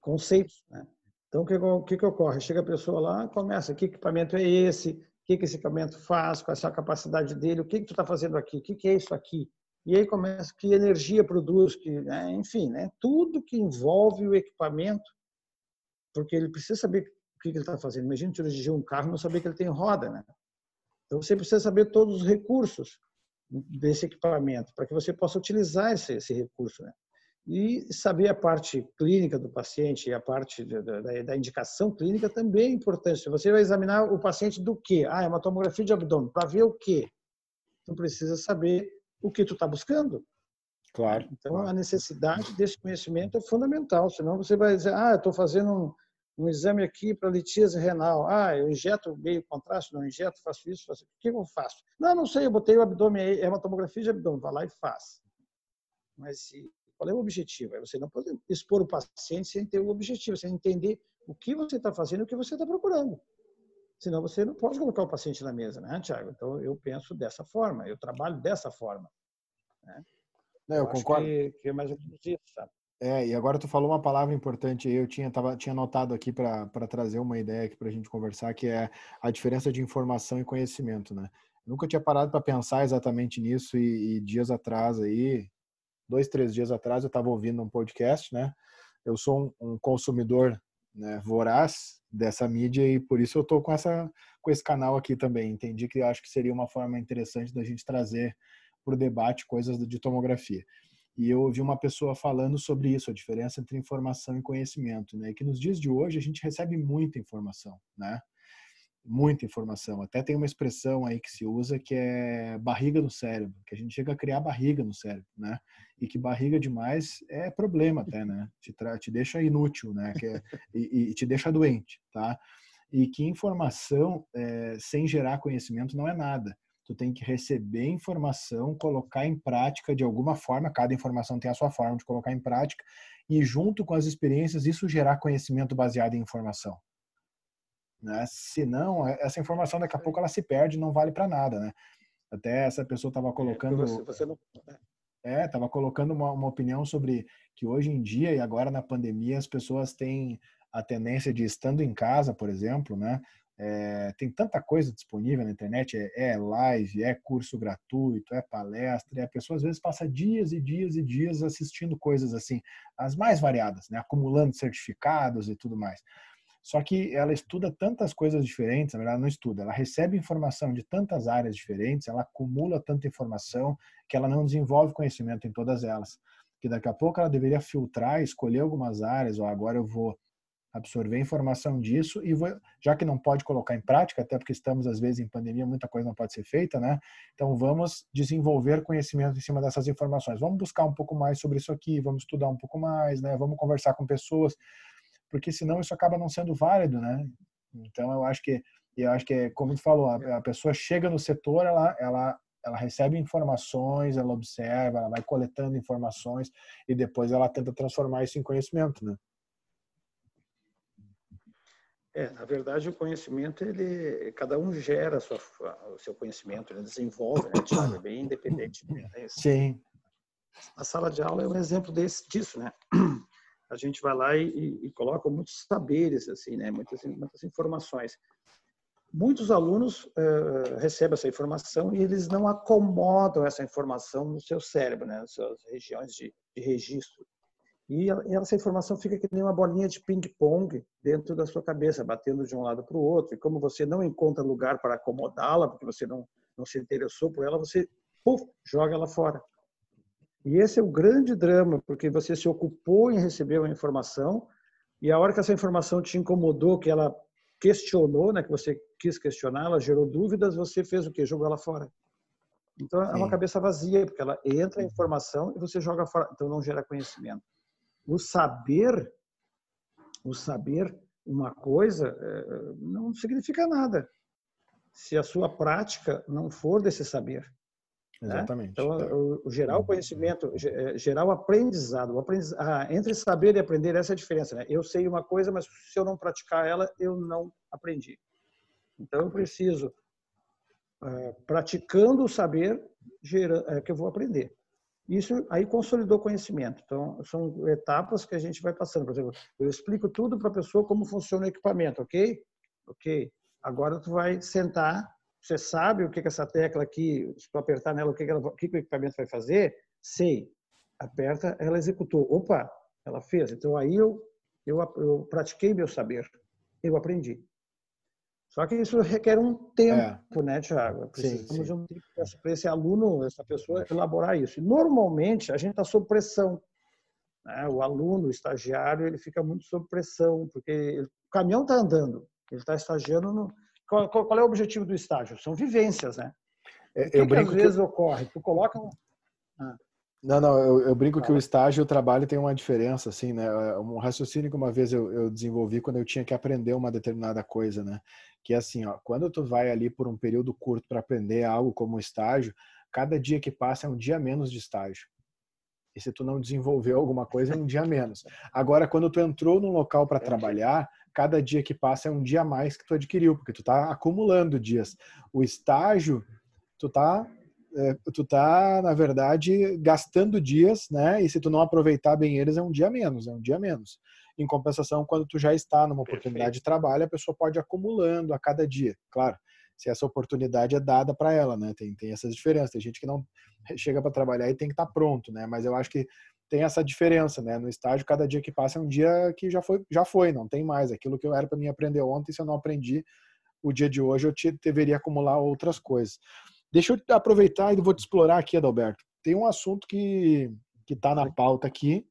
Conceitos, né? Então, o que, que, que ocorre? Chega a pessoa lá, começa, que equipamento é esse? Que, que esse equipamento faz, qual é a capacidade dele, o que, que tu está fazendo aqui, o que, que é isso aqui. E aí começa, que energia produz, que, né? enfim, né? tudo que envolve o equipamento, porque ele precisa saber o que, que ele está fazendo. Imagina dirigir um carro e não saber que ele tem roda, né? Então você precisa saber todos os recursos desse equipamento para que você possa utilizar esse, esse recurso, né? E saber a parte clínica do paciente e a parte da, da, da, indicação clínica também é importante. Você vai examinar o paciente do quê? Ah, é uma tomografia de abdômen. Para ver o quê? Tu precisa saber o que tu está buscando.
Claro.
Então,
claro.
a necessidade desse conhecimento é fundamental. Senão você vai dizer, ah, estou fazendo um, um, exame aqui para litíase renal. Ah, eu injeto meio contraste, não injeto, faço isso, faço... O que eu faço? Não, não sei, eu botei o abdômen aí, é uma tomografia de abdômen. Vai lá e faz. Mas se qual é o objetivo? É você não pode expor o paciente sem ter o objetivo, sem entender o que você está fazendo e o que você está procurando. Senão você não pode colocar o paciente na mesa, né, Tiago? Então eu penso dessa forma, eu trabalho dessa forma. Né?
Não, eu, eu concordo.
Que, que, é mais ou menos isso, sabe?
É, e agora tu falou uma palavra importante aí, eu tinha, tava, tinha anotado aqui para trazer uma ideia aqui para a gente conversar, que é a diferença de informação e conhecimento, né? Nunca tinha parado para pensar exatamente nisso e, e, dias atrás aí, dois, três dias atrás, eu estava ouvindo um podcast, né? Eu sou um, um consumidor né, voraz dessa mídia e por isso eu estou com essa com esse canal aqui também. Entendi que acho que seria uma forma interessante da gente trazer para o debate coisas de tomografia. E eu ouvi uma pessoa falando sobre isso, a diferença entre informação e conhecimento, né? E que nos dias de hoje a gente recebe muita informação, né? Muita informação. Até tem uma expressão aí que se usa que é barriga no cérebro, que a gente chega a criar barriga no cérebro, né? E que barriga demais é problema até, né? Te, te deixa inútil, né? É, e, e, te deixa doente, tá? E que informação é, sem gerar conhecimento não é nada tu tem que receber informação, colocar em prática de alguma forma, cada informação tem a sua forma de colocar em prática, e junto com as experiências, isso gerar conhecimento baseado em informação. Né? Senão, é, essa informação daqui a pouco ela se perde, não vale para nada, né? Até essa pessoa estava é, colocando... Você, você não... É, estava colocando uma, uma opinião sobre que hoje em dia e agora na pandemia as pessoas têm a tendência de estando em casa, por exemplo, né, é, tem tanta coisa disponível na internet, é, é, live, é curso gratuito, é palestra, e a pessoa às vezes passa dias e dias e dias assistindo coisas assim, as mais variadas, né, acumulando certificados e tudo mais. Só que ela estuda tantas coisas diferentes, na verdade não estuda, ela recebe informação de tantas áreas diferentes, ela acumula tanta informação que ela não desenvolve conhecimento em todas elas. Que daqui a pouco ela deveria filtrar, escolher algumas áreas, ou agora eu vou absorver informação disso e vou, já que não pode colocar em prática, até porque estamos às vezes em pandemia, muita coisa não pode ser feita, né? Então vamos desenvolver conhecimento em cima dessas informações. Vamos buscar um pouco mais sobre isso aqui, vamos estudar um pouco mais, né? Vamos conversar com pessoas, porque senão isso acaba não sendo válido, né? Então eu acho que eu acho que é como tu falou, a, a pessoa chega no setor, ela ela ela recebe informações, ela observa, ela vai coletando informações e depois ela tenta transformar isso em conhecimento, né?
É, na verdade, o conhecimento, ele, cada um gera sua, o seu conhecimento, ele desenvolve, né, Thiago? É bem independente. Né?
Sim.
A sala de aula é um exemplo desse, disso, né? A gente vai lá e, e coloca muitos saberes, assim, né? Muitas, muitas informações. Muitos alunos uh, recebem essa informação e eles não acomodam essa informação no seu cérebro, né? Nas suas regiões de, de registro. E essa informação fica que nem uma bolinha de ping-pong dentro da sua cabeça, batendo de um lado para o outro. E como você não encontra lugar para acomodá-la, porque você não, não se interessou por ela, você puff, joga ela fora. E esse é o grande drama, porque você se ocupou em receber uma informação e a hora que essa informação te incomodou, que ela questionou, né, que você quis questionar, ela gerou dúvidas, você fez o quê? Jogou ela fora. Então é uma cabeça vazia, porque ela entra em informação e você joga fora, então não gera conhecimento o saber, o saber uma coisa é, não significa nada se a sua prática não for desse saber.
Né? Exatamente.
Né? Então, o, gerar o conhecimento, é, gerar o aprendizado, o aprendizado ah, entre saber e aprender, essa é a diferença. Né? Eu sei uma coisa, mas se eu não praticar ela, eu não aprendi. Então, eu preciso, é, praticando o saber, gera, é, que eu vou aprender. Isso aí consolidou conhecimento. Então, são etapas que a gente vai passando. Por exemplo, eu explico tudo para a pessoa como funciona o equipamento, ok? Ok. Agora tu vai sentar, você sabe o que que essa tecla aqui, se tu apertar nela, o que, que, ela, o, que, que o equipamento vai fazer? Sei. Aperta, ela executou. Opa, ela fez. Então aí eu, eu, eu pratiquei meu saber. Eu aprendi. Só que isso requer um tempo, é. né, Tiago? Precisamos sim, sim. de um tempo para esse aluno, essa pessoa, elaborar isso. E normalmente, a gente está sob pressão. Né? O aluno, o estagiário, ele fica muito sob pressão, porque o caminhão está andando, ele está estagiando no... Qual, qual, é o objetivo do estágio? São vivências, né?
É, o que, eu que às
vezes que... ocorre? Tu coloca um...
Ah. Não, não, eu, eu brinco que o estágio e o trabalho tem uma diferença, assim, né? É, um raciocínio que uma vez eu, eu, desenvolvi quando eu tinha que aprender uma determinada coisa, né? Que é assim, ó, quando tu vai ali por um período curto para aprender algo como estágio, cada dia que passa é um dia menos de estágio. E se tu não desenvolveu alguma coisa, é um dia menos. Agora, quando tu entrou num local para trabalhar, cada dia que passa é um dia mais que tu adquiriu, porque tu tá acumulando dias. O estágio, tu tá é, tu tá, na verdade, gastando dias, né? E se tu não aproveitar bem eles, é um dia menos, é um dia menos. Em compensação, quando tu já está numa oportunidade Perfeito. de trabalho, a pessoa pode acumulando a cada dia, claro. Se essa oportunidade é dada para ela, né? Tem, tem essas diferenças. Tem gente que não chega para trabalhar e tem que estar tá pronto, né? Mas eu acho que tem essa diferença, né? No estágio, cada dia que passa é um dia que já foi, já foi, não tem mais. Aquilo que eu era para mim aprender ontem, se eu não aprendi o dia de hoje, eu te, deveria acumular outras coisas. Deixa eu aproveitar e vou te explorar aqui, Adalberto. Tem um assunto que que está na pauta aqui,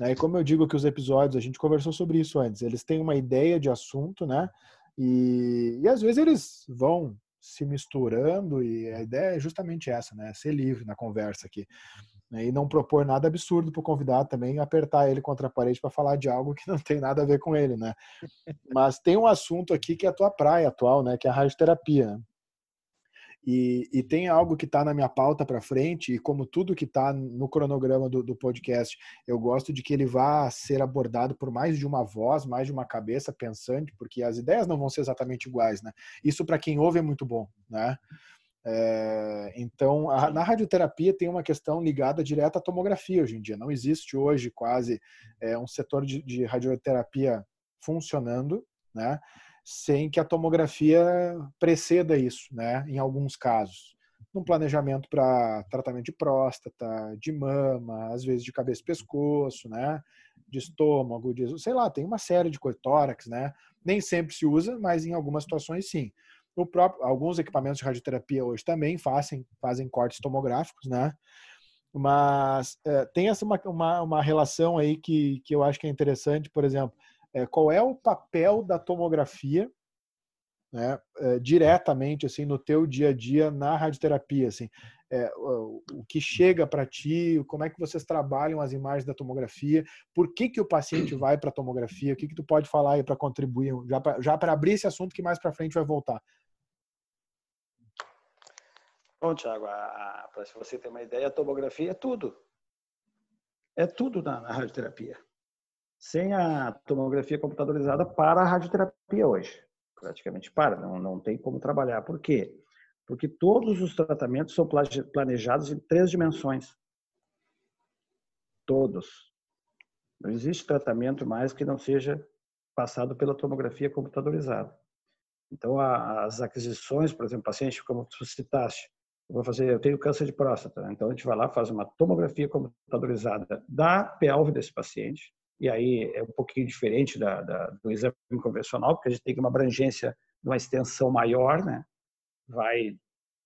né? E como eu digo que os episódios, a gente conversou sobre isso antes, eles têm uma ideia de assunto, né? E, e às vezes eles vão se misturando e a ideia é justamente essa, né? Ser livre na conversa aqui. Né? E não propor nada absurdo para o convidado também, apertar ele contra a parede para falar de algo que não tem nada a ver com ele, né? Mas tem um assunto aqui que é a tua praia atual, né? Que é a radioterapia. E, e, tem algo que está na minha pauta para frente, e como tudo que está no cronograma do, do, podcast, eu gosto de que ele vá ser abordado por mais de uma voz, mais de uma cabeça pensante, porque as ideias não vão ser exatamente iguais, né? Isso para quem ouve é muito bom, né? É, então, a, na radioterapia tem uma questão ligada direta à tomografia hoje em dia. Não existe hoje quase é, um setor de, de radioterapia funcionando, né? Sem que a tomografia preceda isso, né? Em alguns casos, no planejamento para tratamento de próstata, de mama, às vezes de cabeça e pescoço, né? De estômago, de, sei lá, tem uma série de coisas, tórax, né? Nem sempre se usa, mas em algumas situações sim. O próprio, alguns equipamentos de radioterapia hoje também fazem, fazem cortes tomográficos, né? Mas é, tem essa uma, uma, uma relação aí que, que eu acho que é interessante, por exemplo, é, qual é o papel da tomografia né, é, diretamente assim no teu dia a dia na radioterapia assim? É, o, que chega para ti como é que vocês trabalham as imagens da tomografia? Por que que o paciente vai para a tomografia? O que que tu pode falar aí para contribuir? Já já para abrir esse assunto que mais para frente vai voltar.
Bom, Tiago, para você ter uma ideia, a tomografia é tudo. É tudo na, na radioterapia sem a tomografia computadorizada para a radioterapia hoje. Praticamente para, não, não tem como trabalhar. Por quê? Porque todos os tratamentos são planejados em três dimensões. Todos. Não existe tratamento mais que não seja passado pela tomografia computadorizada. Então, as aquisições, por exemplo, paciente, como tu citaste, eu vou fazer, eu tenho câncer de próstata, então a gente vai lá, faz uma tomografia computadorizada da pelve desse paciente, e aí é um pouquinho diferente da, da, do exame convencional, porque a gente tem uma abrangência de uma extensão maior, né? vai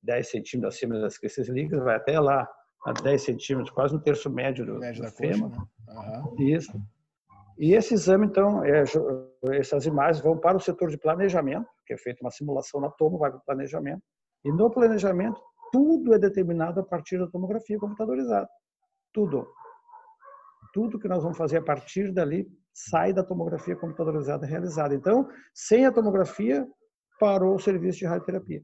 10 centímetros acima das crestas líquidas, vai até lá a 10 centímetros, quase no terço médio do, médio do fêmur. Né? Uhum. Isso. E esse exame, então, é, essas imagens vão para o setor de planejamento, que é feita uma simulação na tomo, vai para o planejamento. E no planejamento, tudo é determinado a partir da tomografia computadorizada. Tudo tudo que nós vamos fazer a partir dali sai da tomografia computadorizada realizada. Então, sem a tomografia, parou o serviço de radioterapia.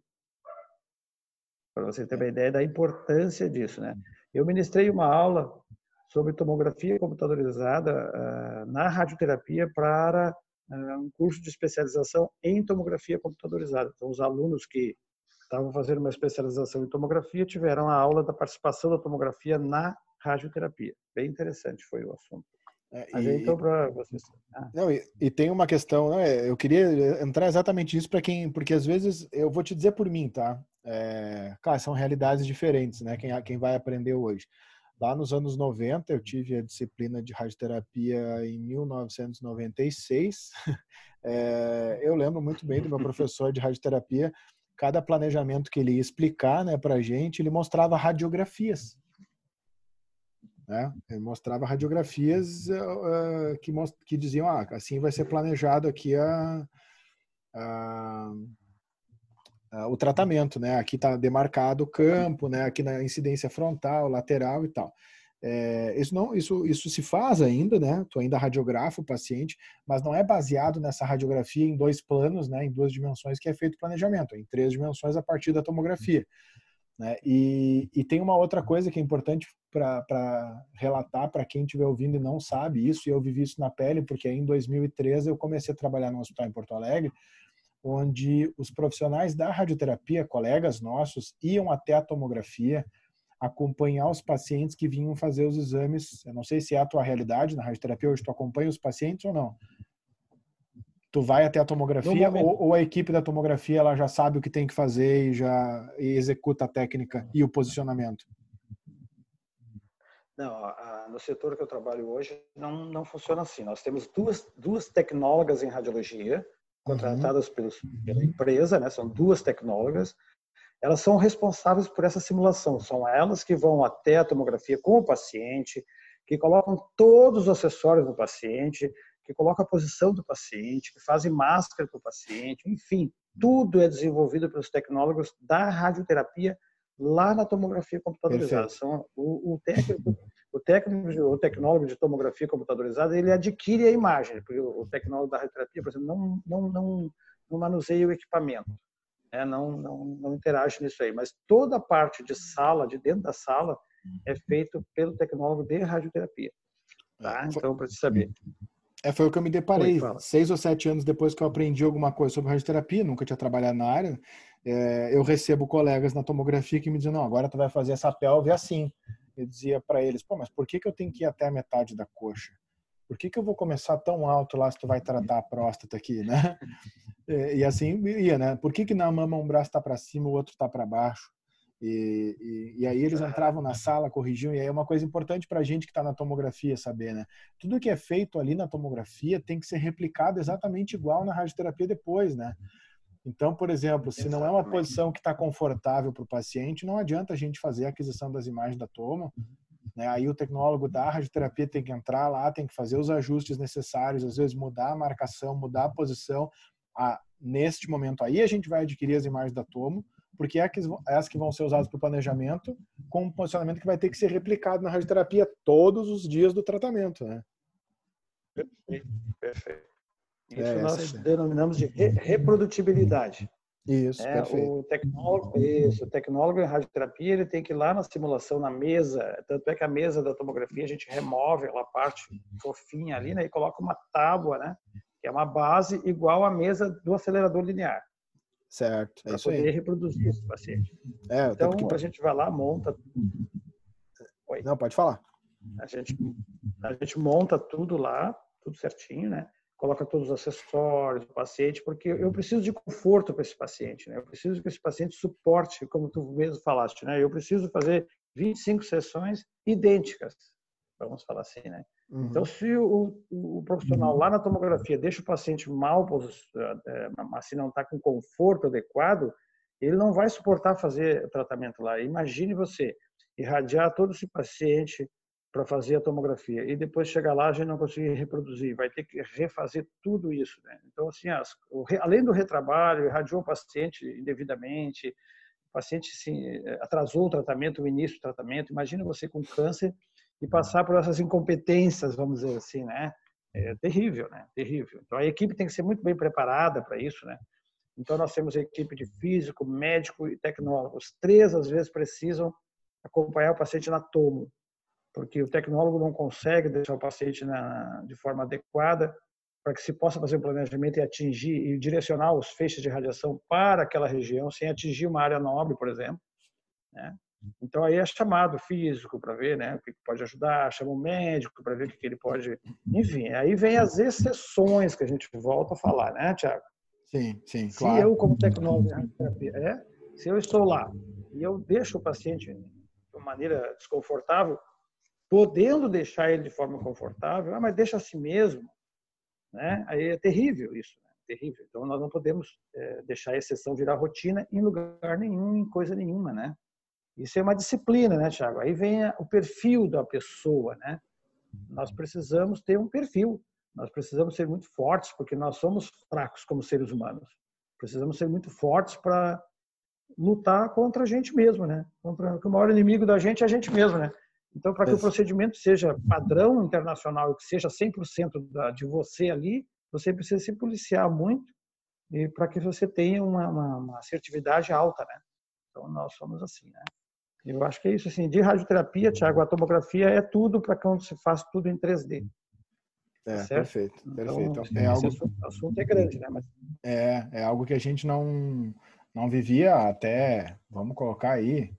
Para você ter uma ideia da importância disso, né? Eu ministrei uma aula sobre tomografia computadorizada uh, na radioterapia para uh, um curso de especialização em tomografia computadorizada. Então, os alunos que estavam fazendo uma especialização em tomografia tiveram a aula da participação da tomografia na radioterapia. Bem interessante foi o assunto. É, Mas e, então para vocês.
Ah. Não, e, e, tem uma questão, né? Eu queria entrar exatamente nisso para quem, porque às vezes eu vou te dizer por mim, tá? É, cara, são realidades diferentes, né? Quem, quem vai aprender hoje. Lá nos anos 90, eu tive a disciplina de radioterapia em 1996. É, eu lembro muito bem do meu professor de radioterapia. Cada planejamento que ele ia explicar né, para a gente, ele mostrava radiografias né? Ele mostrava radiografias uh, que, most que diziam, ah, assim vai ser planejado aqui a, a, a o tratamento, né? Aqui está demarcado o campo, né? Aqui na incidência frontal, lateral e tal. É, isso não, isso, isso se faz ainda, né? Tu ainda radiografa o paciente, mas não é baseado nessa radiografia em dois planos, né? Em duas dimensões que é feito o planejamento, em três dimensões a partir da tomografia. Né? E, e, tem uma outra coisa que é importante para relatar para quem estiver ouvindo e não sabe isso, e eu vivi isso na pele, porque em 2013 eu comecei a trabalhar no hospital em Porto Alegre, onde os profissionais da radioterapia, colegas nossos, iam até a tomografia acompanhar os pacientes que vinham fazer os exames. Eu não sei se é a tua realidade na radioterapia, hoje tu acompanha os pacientes ou não. Tu vai até a tomografia ou, ou, a equipe da tomografia ela já sabe o que tem que fazer e já executa a técnica e o posicionamento?
Não, no setor que eu trabalho hoje não, não funciona assim. Nós temos duas, duas tecnólogas em radiologia contratadas uhum. pelos, pela empresa, né? São duas tecnólogas. Elas são responsáveis por essa simulação. São elas que vão até a tomografia com o paciente, que colocam todos os acessórios do paciente, que colocam a posição do paciente, que fazem máscara para o paciente, enfim, tudo é desenvolvido pelos tecnólogos da radioterapia lá na tomografia computadorizada. São, o, o, técnico, o técnico, o tecnólogo de tomografia computadorizada, ele adquire a imagem, porque o, tecnólogo da radioterapia, por exemplo, não, não, não, não manuseia o equipamento, né? não, não, não interage nisso aí. Mas toda a parte de sala, de dentro da sala, é feito pelo tecnólogo de radioterapia. Tá? Então, para você saber.
É, foi o que eu me deparei. Seis ou sete anos depois que eu aprendi alguma coisa sobre radioterapia, nunca tinha trabalhado na área, é, eu recebo colegas na tomografia que me dizem, não, agora tu vai fazer essa pelve assim. Eu dizia para eles, pô, mas por que, que eu tenho que ir até a metade da coxa? Por que, que eu vou começar tão alto lá se tu vai tratar a próstata aqui, né? E, e assim ia, né? Por que, que na mama um braço está para cima, o outro está para baixo? E, e, e, aí eles entravam na sala, corrigiam, e aí é uma coisa importante para a gente que está na tomografia saber, né? Tudo que é feito ali na tomografia tem que ser replicado exatamente igual na radioterapia depois, né? Então, por exemplo, se não é uma posição que está confortável para o paciente, não adianta a gente fazer a aquisição das imagens da tomo. Né? Aí o tecnólogo da radioterapia tem que entrar lá, tem que fazer os ajustes necessários, às vezes mudar a marcação, mudar a posição. Ah, neste momento aí a gente vai adquirir as imagens da tomo, porque é as que vão ser usadas para o planejamento, com um posicionamento que vai ter que ser replicado na radioterapia todos os dias do tratamento, né?
Perfeito, perfeito. É, isso é, nós denominamos de re reprodutibilidade.
Isso, é, perfeito.
O tecnólogo, isso, o tecnólogo em radioterapia ele tem que ir lá na simulação, na mesa, tanto é que a mesa da tomografia a gente remove aquela parte fofinha ali, né, e coloca uma tábua, né, que é uma base igual à mesa do acelerador linear.
Certo.
É para poder aí. reproduzir esse paciente. É, então, porque... a gente vai lá, monta.
Oi. Não, pode falar.
A gente, a gente monta tudo lá, tudo certinho, né? Coloca todos os acessórios do paciente, porque eu preciso de conforto para esse paciente, né? Eu preciso que esse paciente suporte, como tu mesmo falaste, né? Eu preciso fazer 25 sessões idênticas, vamos falar assim, né? Uhum. Então, se o, o, profissional lá na tomografia deixa o paciente mal, é, assim não está com conforto adequado, ele não vai suportar fazer o tratamento lá. Imagine você irradiar todo esse paciente para fazer a tomografia e depois chegar lá a gente não conseguir reproduzir, vai ter que refazer tudo isso. Né? Então, assim, as, o, além do retrabalho, irradiou o paciente indevidamente, o paciente assim, atrasou o tratamento, o início do tratamento. Imagine você com câncer e passar por essas incompetências, vamos dizer assim, né? É terrível, né? Terrível. Então a equipe tem que ser muito bem preparada para isso, né? Então nós temos a equipe de físico, médico e tecnólogo. Os três às vezes precisam acompanhar o paciente na tomo, porque o tecnólogo não consegue deixar o paciente na, de forma adequada para que se possa fazer o planejamento e atingir e direcionar os feixes de radiação para aquela região sem atingir uma área nobre, por exemplo. Né? Então aí é chamado físico para ver, né, o que pode ajudar, chama o médico para ver o que ele pode, enfim. Aí vem as exceções que a gente volta a falar, né, Tiago?
Sim, sim,
se claro. Se eu como tecnólogo de radioterapia, é, se eu estou lá e eu deixo o paciente de uma maneira desconfortável, podendo deixar ele de forma confortável, ah, mas deixa assim mesmo, né? Aí é terrível isso, né? terrível. Então nós não podemos é, deixar a exceção virar rotina em lugar nenhum, em coisa nenhuma, né? Isso é uma disciplina, né, Tiago? Aí vem o perfil da pessoa, né? Nós precisamos ter um perfil. Nós precisamos ser muito fortes, porque nós somos fracos como seres humanos. Precisamos ser muito fortes para lutar contra a gente mesmo, né? Contra o maior inimigo da gente é a gente mesmo, né? Então, para que o procedimento seja padrão internacional e que seja 100% da, de você ali, você precisa se policiar muito e para que você tenha uma, uma, uma assertividade alta, né? Então, nós somos assim, né? Eu acho que é isso. Assim, de radioterapia, Tiago, a tomografia é tudo para quando se faz tudo em 3D.
É, tá perfeito,
então,
perfeito.
É algo... assunto, assunto é grande, né? Mas...
É, é algo que a gente não, não vivia até, vamos colocar aí,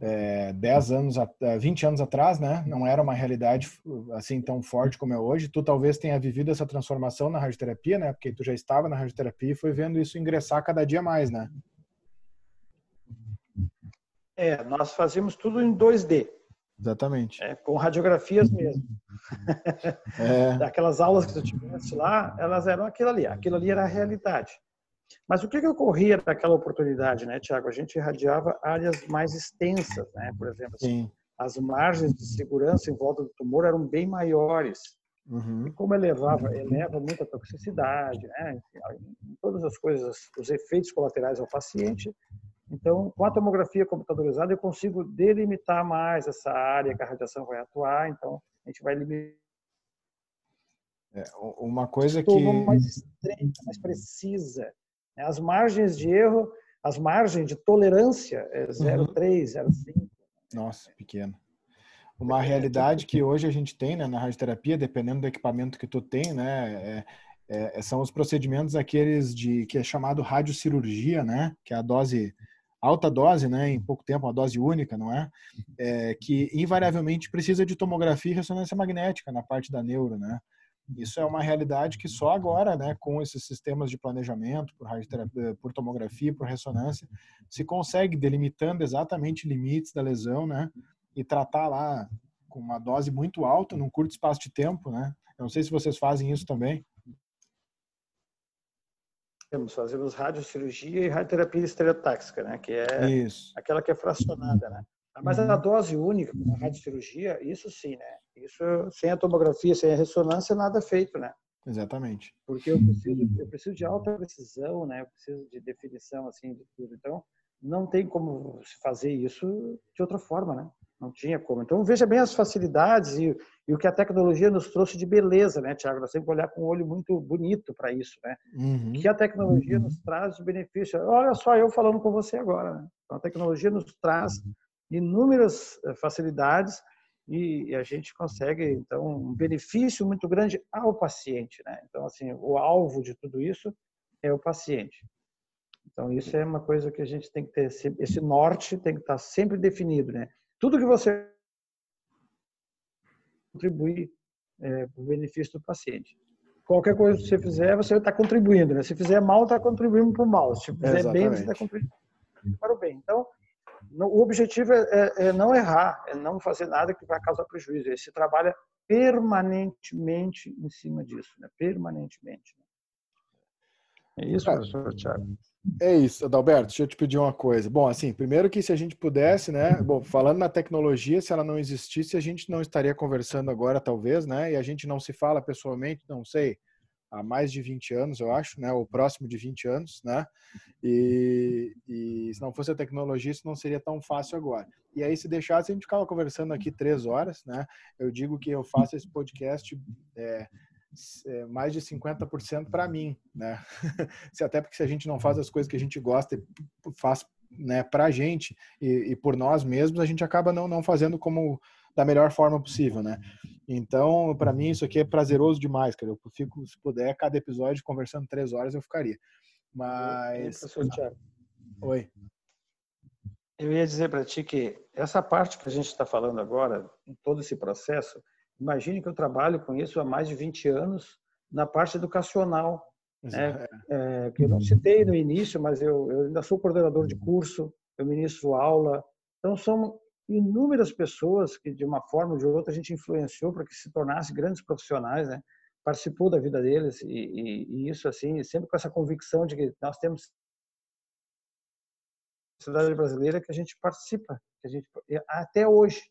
é, 10 anos, 20 anos atrás, né? Não era uma realidade assim tão forte como é hoje. Tu talvez tenha vivido essa transformação na radioterapia, né? Porque tu já estava na radioterapia e foi vendo isso ingressar cada dia mais, né?
É, nós fazíamos tudo em 2D.
Exatamente.
É, com radiografias mesmo. É. Aquelas aulas que tu tivesse lá, elas eram aquilo ali. Aquilo ali era a realidade. Mas o que, que ocorria naquela oportunidade, né, Tiago? A gente irradiava áreas mais extensas, né? Por exemplo, assim, as margens de segurança em volta do tumor eram bem maiores. Uhum. E como elevava, eleva muita toxicidade, né? Enfim, todas as coisas, os efeitos colaterais ao paciente. Então, com a tomografia computadorizada, eu consigo delimitar mais essa área que a radiação vai atuar. Então, a gente vai limitar.
É, uma coisa que.
mais estreita, mais precisa. Né? As margens de erro, as margens de tolerância é 0,3, uhum. 0,5.
Nossa, pequeno. Uma realidade que hoje a gente tem né, na radioterapia, dependendo do equipamento que tu tem, né, é, é, é, são os procedimentos aqueles de que é chamado radiocirurgia, né, que é a dose alta dose, né, em pouco tempo, uma dose única, não é? é? Que invariavelmente precisa de tomografia e ressonância magnética na parte da neuro, né? Isso é uma realidade que só agora, né, com esses sistemas de planejamento, por, por tomografia, por ressonância, se consegue delimitando exatamente limites da lesão, né, e tratar lá com uma dose muito alta num curto espaço de tempo, né? Eu não sei se vocês fazem isso também.
Temos, fazemos radiocirurgia e radioterapia estereotáxica, né, que é
isso.
aquela que é fracionada, né? Mas a uhum. dose única, a radiocirurgia, isso sim, né? Isso sem a tomografia, sem a ressonância, nada feito, né?
Exatamente.
Porque eu preciso, eu preciso de alta precisão, né? Eu preciso de definição assim de tudo. Então, não tem como se fazer isso de outra forma, né? Não tinha como. Então, veja bem as facilidades e, e o que a tecnologia nos trouxe de beleza, né, Tiago? Nós temos que olhar com um olho muito bonito para isso, né? Uhum. Que a tecnologia uhum. nos traz de benefício. Olha só eu falando com você agora, né? Então, a tecnologia nos traz uhum. inúmeras eh, facilidades e a gente consegue então um benefício muito grande ao paciente, né? Então assim, o alvo de tudo isso é o paciente. Então isso é uma coisa que a gente tem que ter esse norte tem que estar sempre definido, né? Tudo que você contribuir é, para o benefício do paciente. Qualquer coisa que você fizer, você está contribuindo, né? Se fizer mal, está contribuindo para o mal. Se fizer Exatamente. bem, você está contribuindo para o bem. Então o objetivo é, é, é, não errar, é não fazer nada que vai causar prejuízo. Você trabalha permanentemente em cima disso, né? permanentemente. É isso, professor Tiago?
É isso, Adalberto, deixa eu te pedir uma coisa. Bom, assim, primeiro que se a gente pudesse, né? Bom, falando na tecnologia, se ela não existisse, a gente não estaria conversando agora, talvez, né? E a gente não se fala pessoalmente, não sei há mais de 20 anos, eu acho, né? Ou próximo de 20 anos, né? E, e, se não fosse a tecnologia, isso não seria tão fácil agora. E aí, se deixasse, a gente ficava conversando aqui três horas, né? Eu digo que eu faço esse podcast é, mais de 50% para mim, né? se até porque se a gente não faz as coisas que a gente gosta e faz né, para a gente e, e por nós mesmos, a gente acaba não, não fazendo como da melhor forma possível, né? Então, para mim, isso aqui é prazeroso demais, cara. Eu fico, se puder, cada episódio conversando três horas, eu ficaria. Mas. Oi.
Eu ia dizer para ti que essa parte que a gente está falando agora, em todo esse processo, imagine que eu trabalho com isso há mais de 20 anos na parte educacional. Né? É, que eu não citei no início, mas eu, eu ainda sou coordenador de curso, eu ministro aula. Então, são inúmeras pessoas que, de uma forma ou de outra, a gente influenciou para que se tornassem grandes profissionais, né? participou da vida deles e, e, e, isso assim sempre com essa convicção de que nós temos sociedade brasileira que a gente participa que a gente até hoje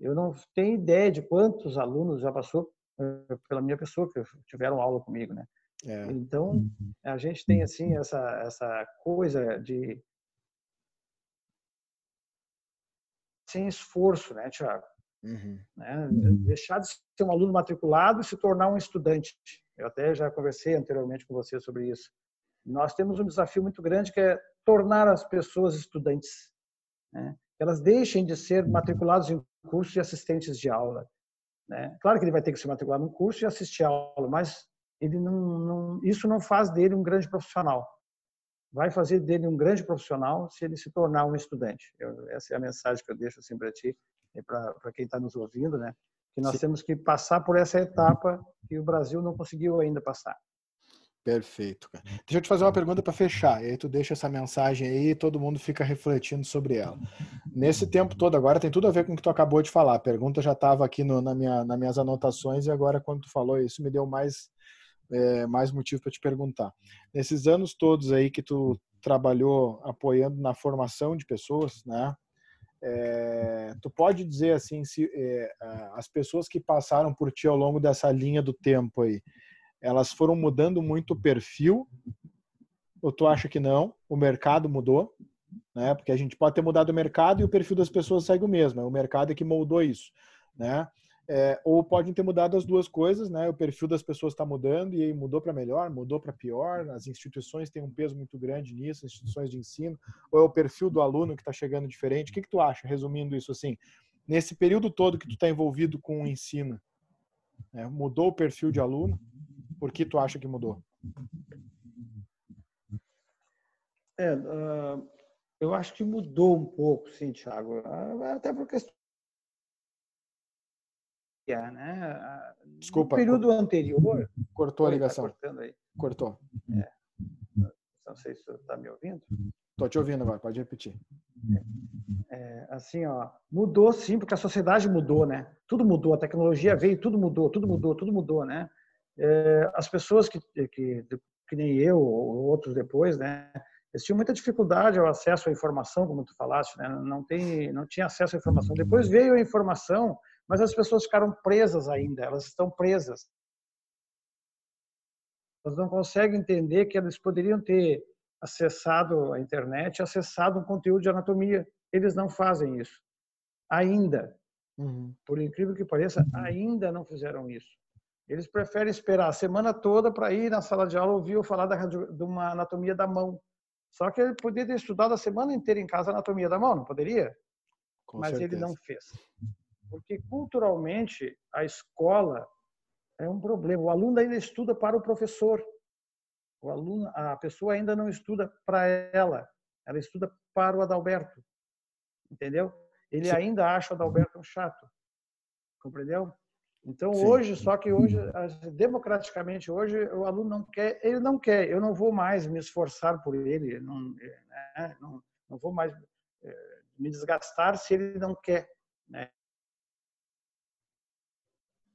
eu não tenho ideia de quantos alunos já passou eh, pela minha pessoa que tiveram aula comigo né é. então uhum. a gente tem assim essa essa coisa de sem esforço, né, Tiago? Uhum. Né? Deixar de ser um aluno matriculado e se tornar um estudante. Eu até já conversei anteriormente com você sobre isso. Nós temos um desafio muito grande que é tornar as pessoas estudantes. Né? Elas deixem de ser matriculados em cursos de assistentes de aula. Né? Claro que ele vai ter que se matricular num curso e assistir a aula, mas ele não, não, isso não faz dele um grande profissional. Vai fazer dele um grande profissional se ele se tornar um estudante. Eu, essa é a mensagem que eu deixo assim para ti e para quem está nos ouvindo, né? Que nós Sim. temos que passar por essa etapa que o Brasil não conseguiu ainda passar.
Perfeito, cara. Deixa eu te fazer uma pergunta para fechar. E aí tu deixa essa mensagem aí e todo mundo fica refletindo sobre ela. Nesse tempo todo agora tem tudo a ver com o que tu acabou de falar. A pergunta já estava aqui no, na minha, nas minhas anotações e agora quando tu falou isso me deu mais é, mais motivo para te perguntar. Nesses anos todos aí que tu trabalhou apoiando na formação de pessoas, né? É, tu pode dizer assim se é, as pessoas que passaram por ti ao longo dessa linha do tempo aí elas foram mudando muito o perfil? Ou tu acha que não? O mercado mudou? Né? Porque a gente pode ter mudado o mercado e o perfil das pessoas segue o mesmo. É o mercado é que moldou isso, né? É, ou podem ter mudado as duas coisas, né? O perfil das pessoas está mudando e mudou para melhor, mudou para pior. As instituições têm um peso muito grande nisso, instituições de ensino. Ou é o perfil do aluno que está chegando diferente? O que, que tu acha, resumindo isso assim? Nesse período todo que tu está envolvido com o ensino, né? mudou o perfil de aluno? Por que tu acha que mudou?
É, uh, eu acho que mudou um pouco, sim, Thiago. Uh, até por questão né?
Desculpa.
No período anterior.
Cortou a tá ligação. Tá Cortou. É.
Não sei se você está me ouvindo.
Estou te ouvindo agora, pode repetir.
É, assim, ó, mudou sim, porque a sociedade mudou, né? Tudo mudou, a tecnologia veio, tudo mudou, tudo mudou, tudo mudou, né? É, as pessoas que, que, que nem eu ou outros depois, né, eles tinham muita dificuldade ao acesso à informação, como tu falaste, né? não, tem, não tinha acesso à informação. Depois veio a informação, mas as pessoas ficaram presas ainda, elas estão presas. Elas não conseguem entender que eles poderiam ter acessado a internet, acessado um conteúdo de anatomia. Eles não fazem isso. Ainda. Uhum. Por incrível que pareça, ainda não fizeram isso. Eles preferem esperar a semana toda para ir na sala de aula ouvir eu falar da, de uma anatomia da mão. Só que ele poderia ter estudado a semana inteira em casa a anatomia da mão, não poderia? Com Mas certeza. ele não fez. Porque culturalmente a escola é um problema. O aluno ainda estuda para o professor. O aluno, a pessoa ainda não estuda para ela, ela estuda para o Adalberto. Entendeu? Ele Sim. ainda acha o Adalberto um chato. Compreendeu? Então Sim. hoje, só que hoje, democraticamente hoje, o aluno não quer, ele não quer, eu não vou mais me esforçar por ele, não, né? não, não, vou mais é, me desgastar se ele não quer. Né?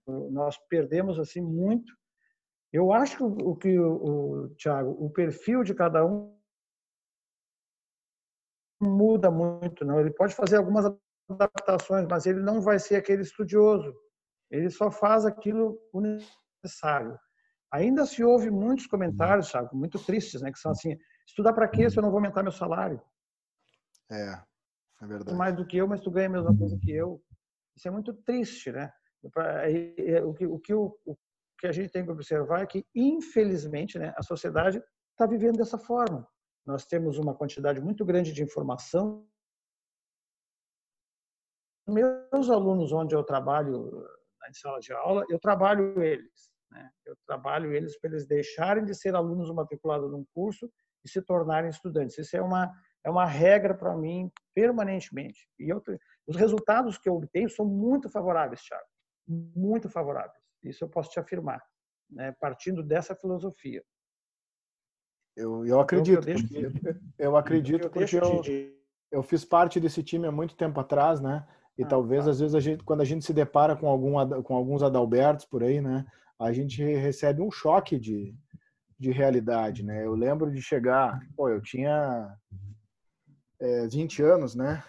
Nós perdemos assim muito. Eu acho que o que o, o Thiago, o perfil de cada um muda muito, não. Ele pode fazer algumas adaptações, mas ele não vai ser aquele estudioso ele só faz aquilo necessário. Ainda se ouve muitos comentários, sabe, muito tristes, né, que são assim: estudar para quê se eu não vou aumentar meu salário?
É, é verdade.
Mais do que eu, mas tu ganha a mesma coisa que eu. Isso é muito triste, né? O que, o que, o, o que a gente tem que observar é que, infelizmente, né, a sociedade está vivendo dessa forma. Nós temos uma quantidade muito grande de informação. Meus alunos, onde eu trabalho em sala de aula, eu trabalho eles. Né? Eu trabalho eles para eles deixarem de ser alunos matriculados num curso e se tornarem estudantes. Isso é uma, é uma regra para mim permanentemente. E eu, os resultados que eu obtenho são muito favoráveis, Thiago. Muito favoráveis. Isso eu posso te afirmar, né? partindo dessa filosofia.
Eu, eu acredito. Então, eu, deixo, eu, acredito porque eu, eu fiz parte desse time há muito tempo atrás, né? E ah, talvez, tá. às vezes, a gente, quando a gente se depara com, algum, com alguns adalbertos por aí, né? A gente recebe um choque de, de realidade, né? Eu lembro de chegar... Pô, eu tinha é, 20 anos, né?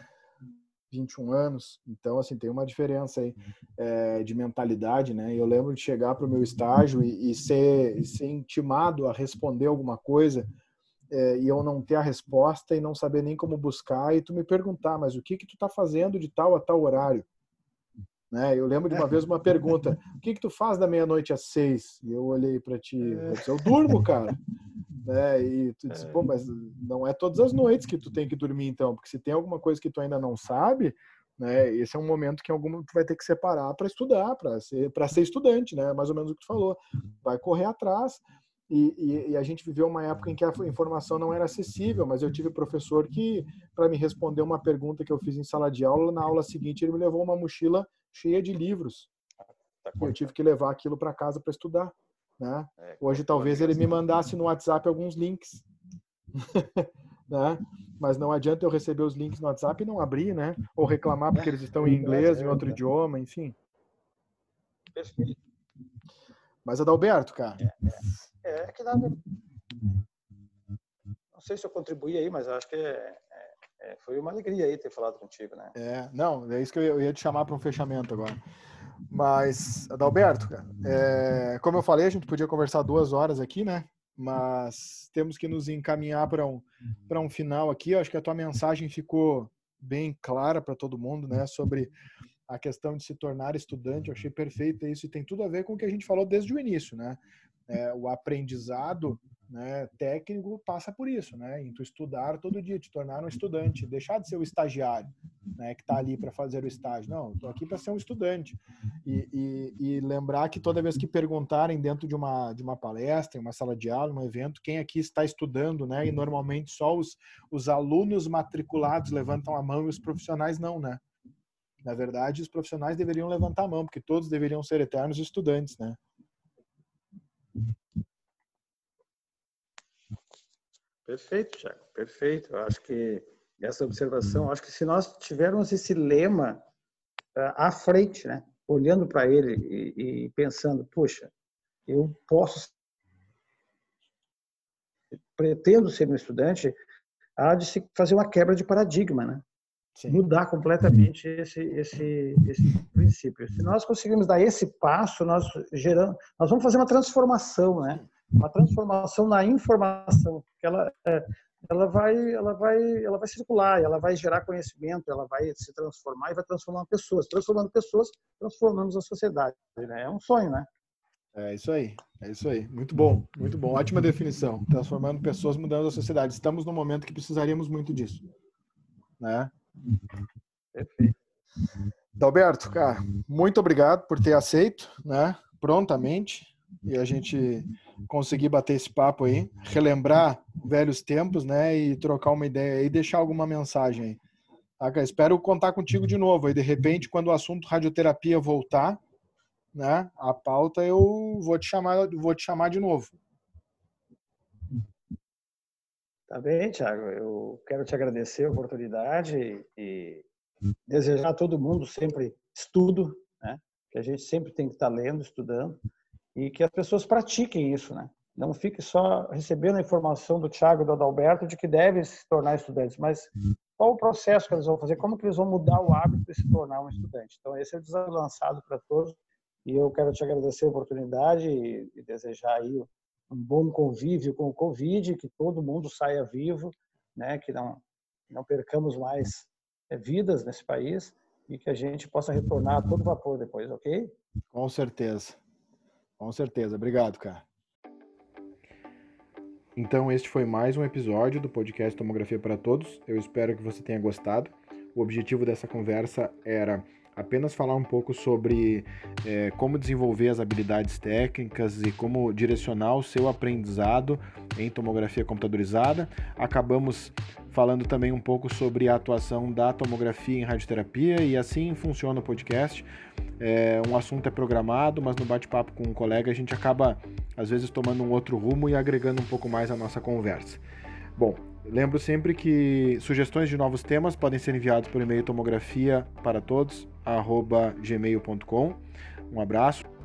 21 anos. Então, assim, tem uma diferença aí é, de mentalidade, né? Eu lembro de chegar para o meu estágio e, e, ser, e ser intimado a responder alguma coisa é, e eu não ter a resposta e não saber nem como buscar e tu me perguntar, mas o que que tu tá fazendo de tal a tal horário? Né? Eu lembro de uma vez uma pergunta, o que que tu faz da meia-noite às seis? E eu olhei para ti, eu, disse, eu durmo, cara. né? E tu disse, pô, mas não é todas as noites que tu tem que dormir então, porque se tem alguma coisa que tu ainda não sabe, né? Esse é um momento que algum tu vai ter que separar para estudar, para ser para ser estudante, né? Mais ou menos o que tu falou. Vai correr atrás. E, e, e, a gente viveu uma época em que a informação não era acessível, mas eu tive professor que, para me responder uma pergunta que eu fiz em sala de aula, na aula seguinte ele me levou uma mochila cheia de livros. Tá eu tive que levar aquilo para casa para estudar. Né? É, Hoje talvez ele me mandasse no WhatsApp alguns links. né? Mas não adianta eu receber os links no WhatsApp e não abrir, né? Ou reclamar porque eles estão em inglês, em outro idioma, enfim. Perfeito. Mas Adalberto, cara.
É, é, que nada. Não sei se eu contribuí aí, mas acho que é, é, é, foi uma alegria aí ter falado contigo, né?
É, não, é isso que eu ia te chamar para um fechamento agora. Mas, Adalberto, cara, é, como eu falei, a gente podia conversar duas horas aqui, né? mas temos que nos encaminhar para um, um final aqui. Eu acho que a tua mensagem ficou bem clara para todo mundo, né, sobre a questão de se tornar estudante. Eu achei perfeito isso e tem tudo a ver com o que a gente falou desde o início, né? É, o aprendizado né, técnico passa por isso, né? Em tu estudar todo dia, te tornar um estudante, deixar de ser o estagiário, né, que está ali para fazer o estágio. Não, estou aqui para ser um estudante. E, e, e, lembrar que toda vez que perguntarem dentro de uma, de uma palestra, uma sala de aula, um evento, quem aqui está estudando, né? E normalmente só os, os alunos matriculados levantam a mão e os profissionais não, né? Na verdade, os profissionais deveriam levantar a mão, porque todos deveriam ser eternos estudantes, né?
Perfeito, Tiago, perfeito. Eu acho que essa observação, acho que se nós tivermos esse lema uh, à frente, né, olhando para ele e, e, pensando, puxa, eu posso, pretendo ser um estudante, há de se fazer uma quebra de paradigma, né? Sim. Mudar completamente esse, esse, esse princípio. Se nós conseguirmos dar esse passo, nós geramos, nós vamos fazer uma transformação, né? uma transformação na informação, que ela, é, ela vai, ela vai, ela vai circular, ela vai gerar conhecimento, ela vai se transformar e vai transformar pessoas. Transformando pessoas, transformamos a sociedade. Né? É um sonho, né?
É isso aí, é isso aí. Muito bom, muito bom. Ótima definição. Transformando pessoas, mudando a sociedade. Estamos num momento que precisaríamos muito disso, né? Perfeito. Dalberto, cara, muito obrigado por ter aceito, né? Prontamente e a gente conseguir bater esse papo aí, relembrar velhos tempos, né, e trocar uma ideia e deixar alguma mensagem aí. Tá, Espero contar contigo de novo. E de repente, quando o assunto radioterapia voltar, né, a pauta, eu vou te chamar, vou te chamar de novo.
Tá bem, Thiago. Eu quero te agradecer a oportunidade e desejar a todo mundo sempre estudo, né? Que a gente sempre tem que estar lendo, estudando e que as pessoas pratiquem isso, né? Não fique só recebendo a informação do Tiago e do Adalberto de que devem se tornar estudantes, mas qual o processo que eles vão fazer, como que eles vão mudar o hábito de se tornar um estudante. Então, esse é o desafio lançado para todos e eu quero te agradecer a oportunidade e, e desejar aí um bom convívio com o Covid, que todo mundo saia vivo, né? Que não não percamos mais é, vidas nesse país e que a gente possa retornar a todo vapor depois, ok?
Com certeza. Com certeza. Obrigado, cara. Então, este foi mais um episódio do podcast Tomografia para Todos. Eu espero que você tenha gostado. O objetivo dessa conversa era apenas falar um pouco sobre é, como desenvolver as habilidades técnicas e como direcionar o seu aprendizado em tomografia computadorizada. Acabamos falando também um pouco sobre a atuação da tomografia em radioterapia e assim funciona o podcast. É, um assunto é programado, mas no bate-papo com um colega a gente acaba às vezes tomando um outro rumo e agregando um pouco mais a nossa conversa. Bom, lembro sempre que sugestões de novos temas podem ser enviados por e-mail tomografia para todos gmail.com. Um abraço.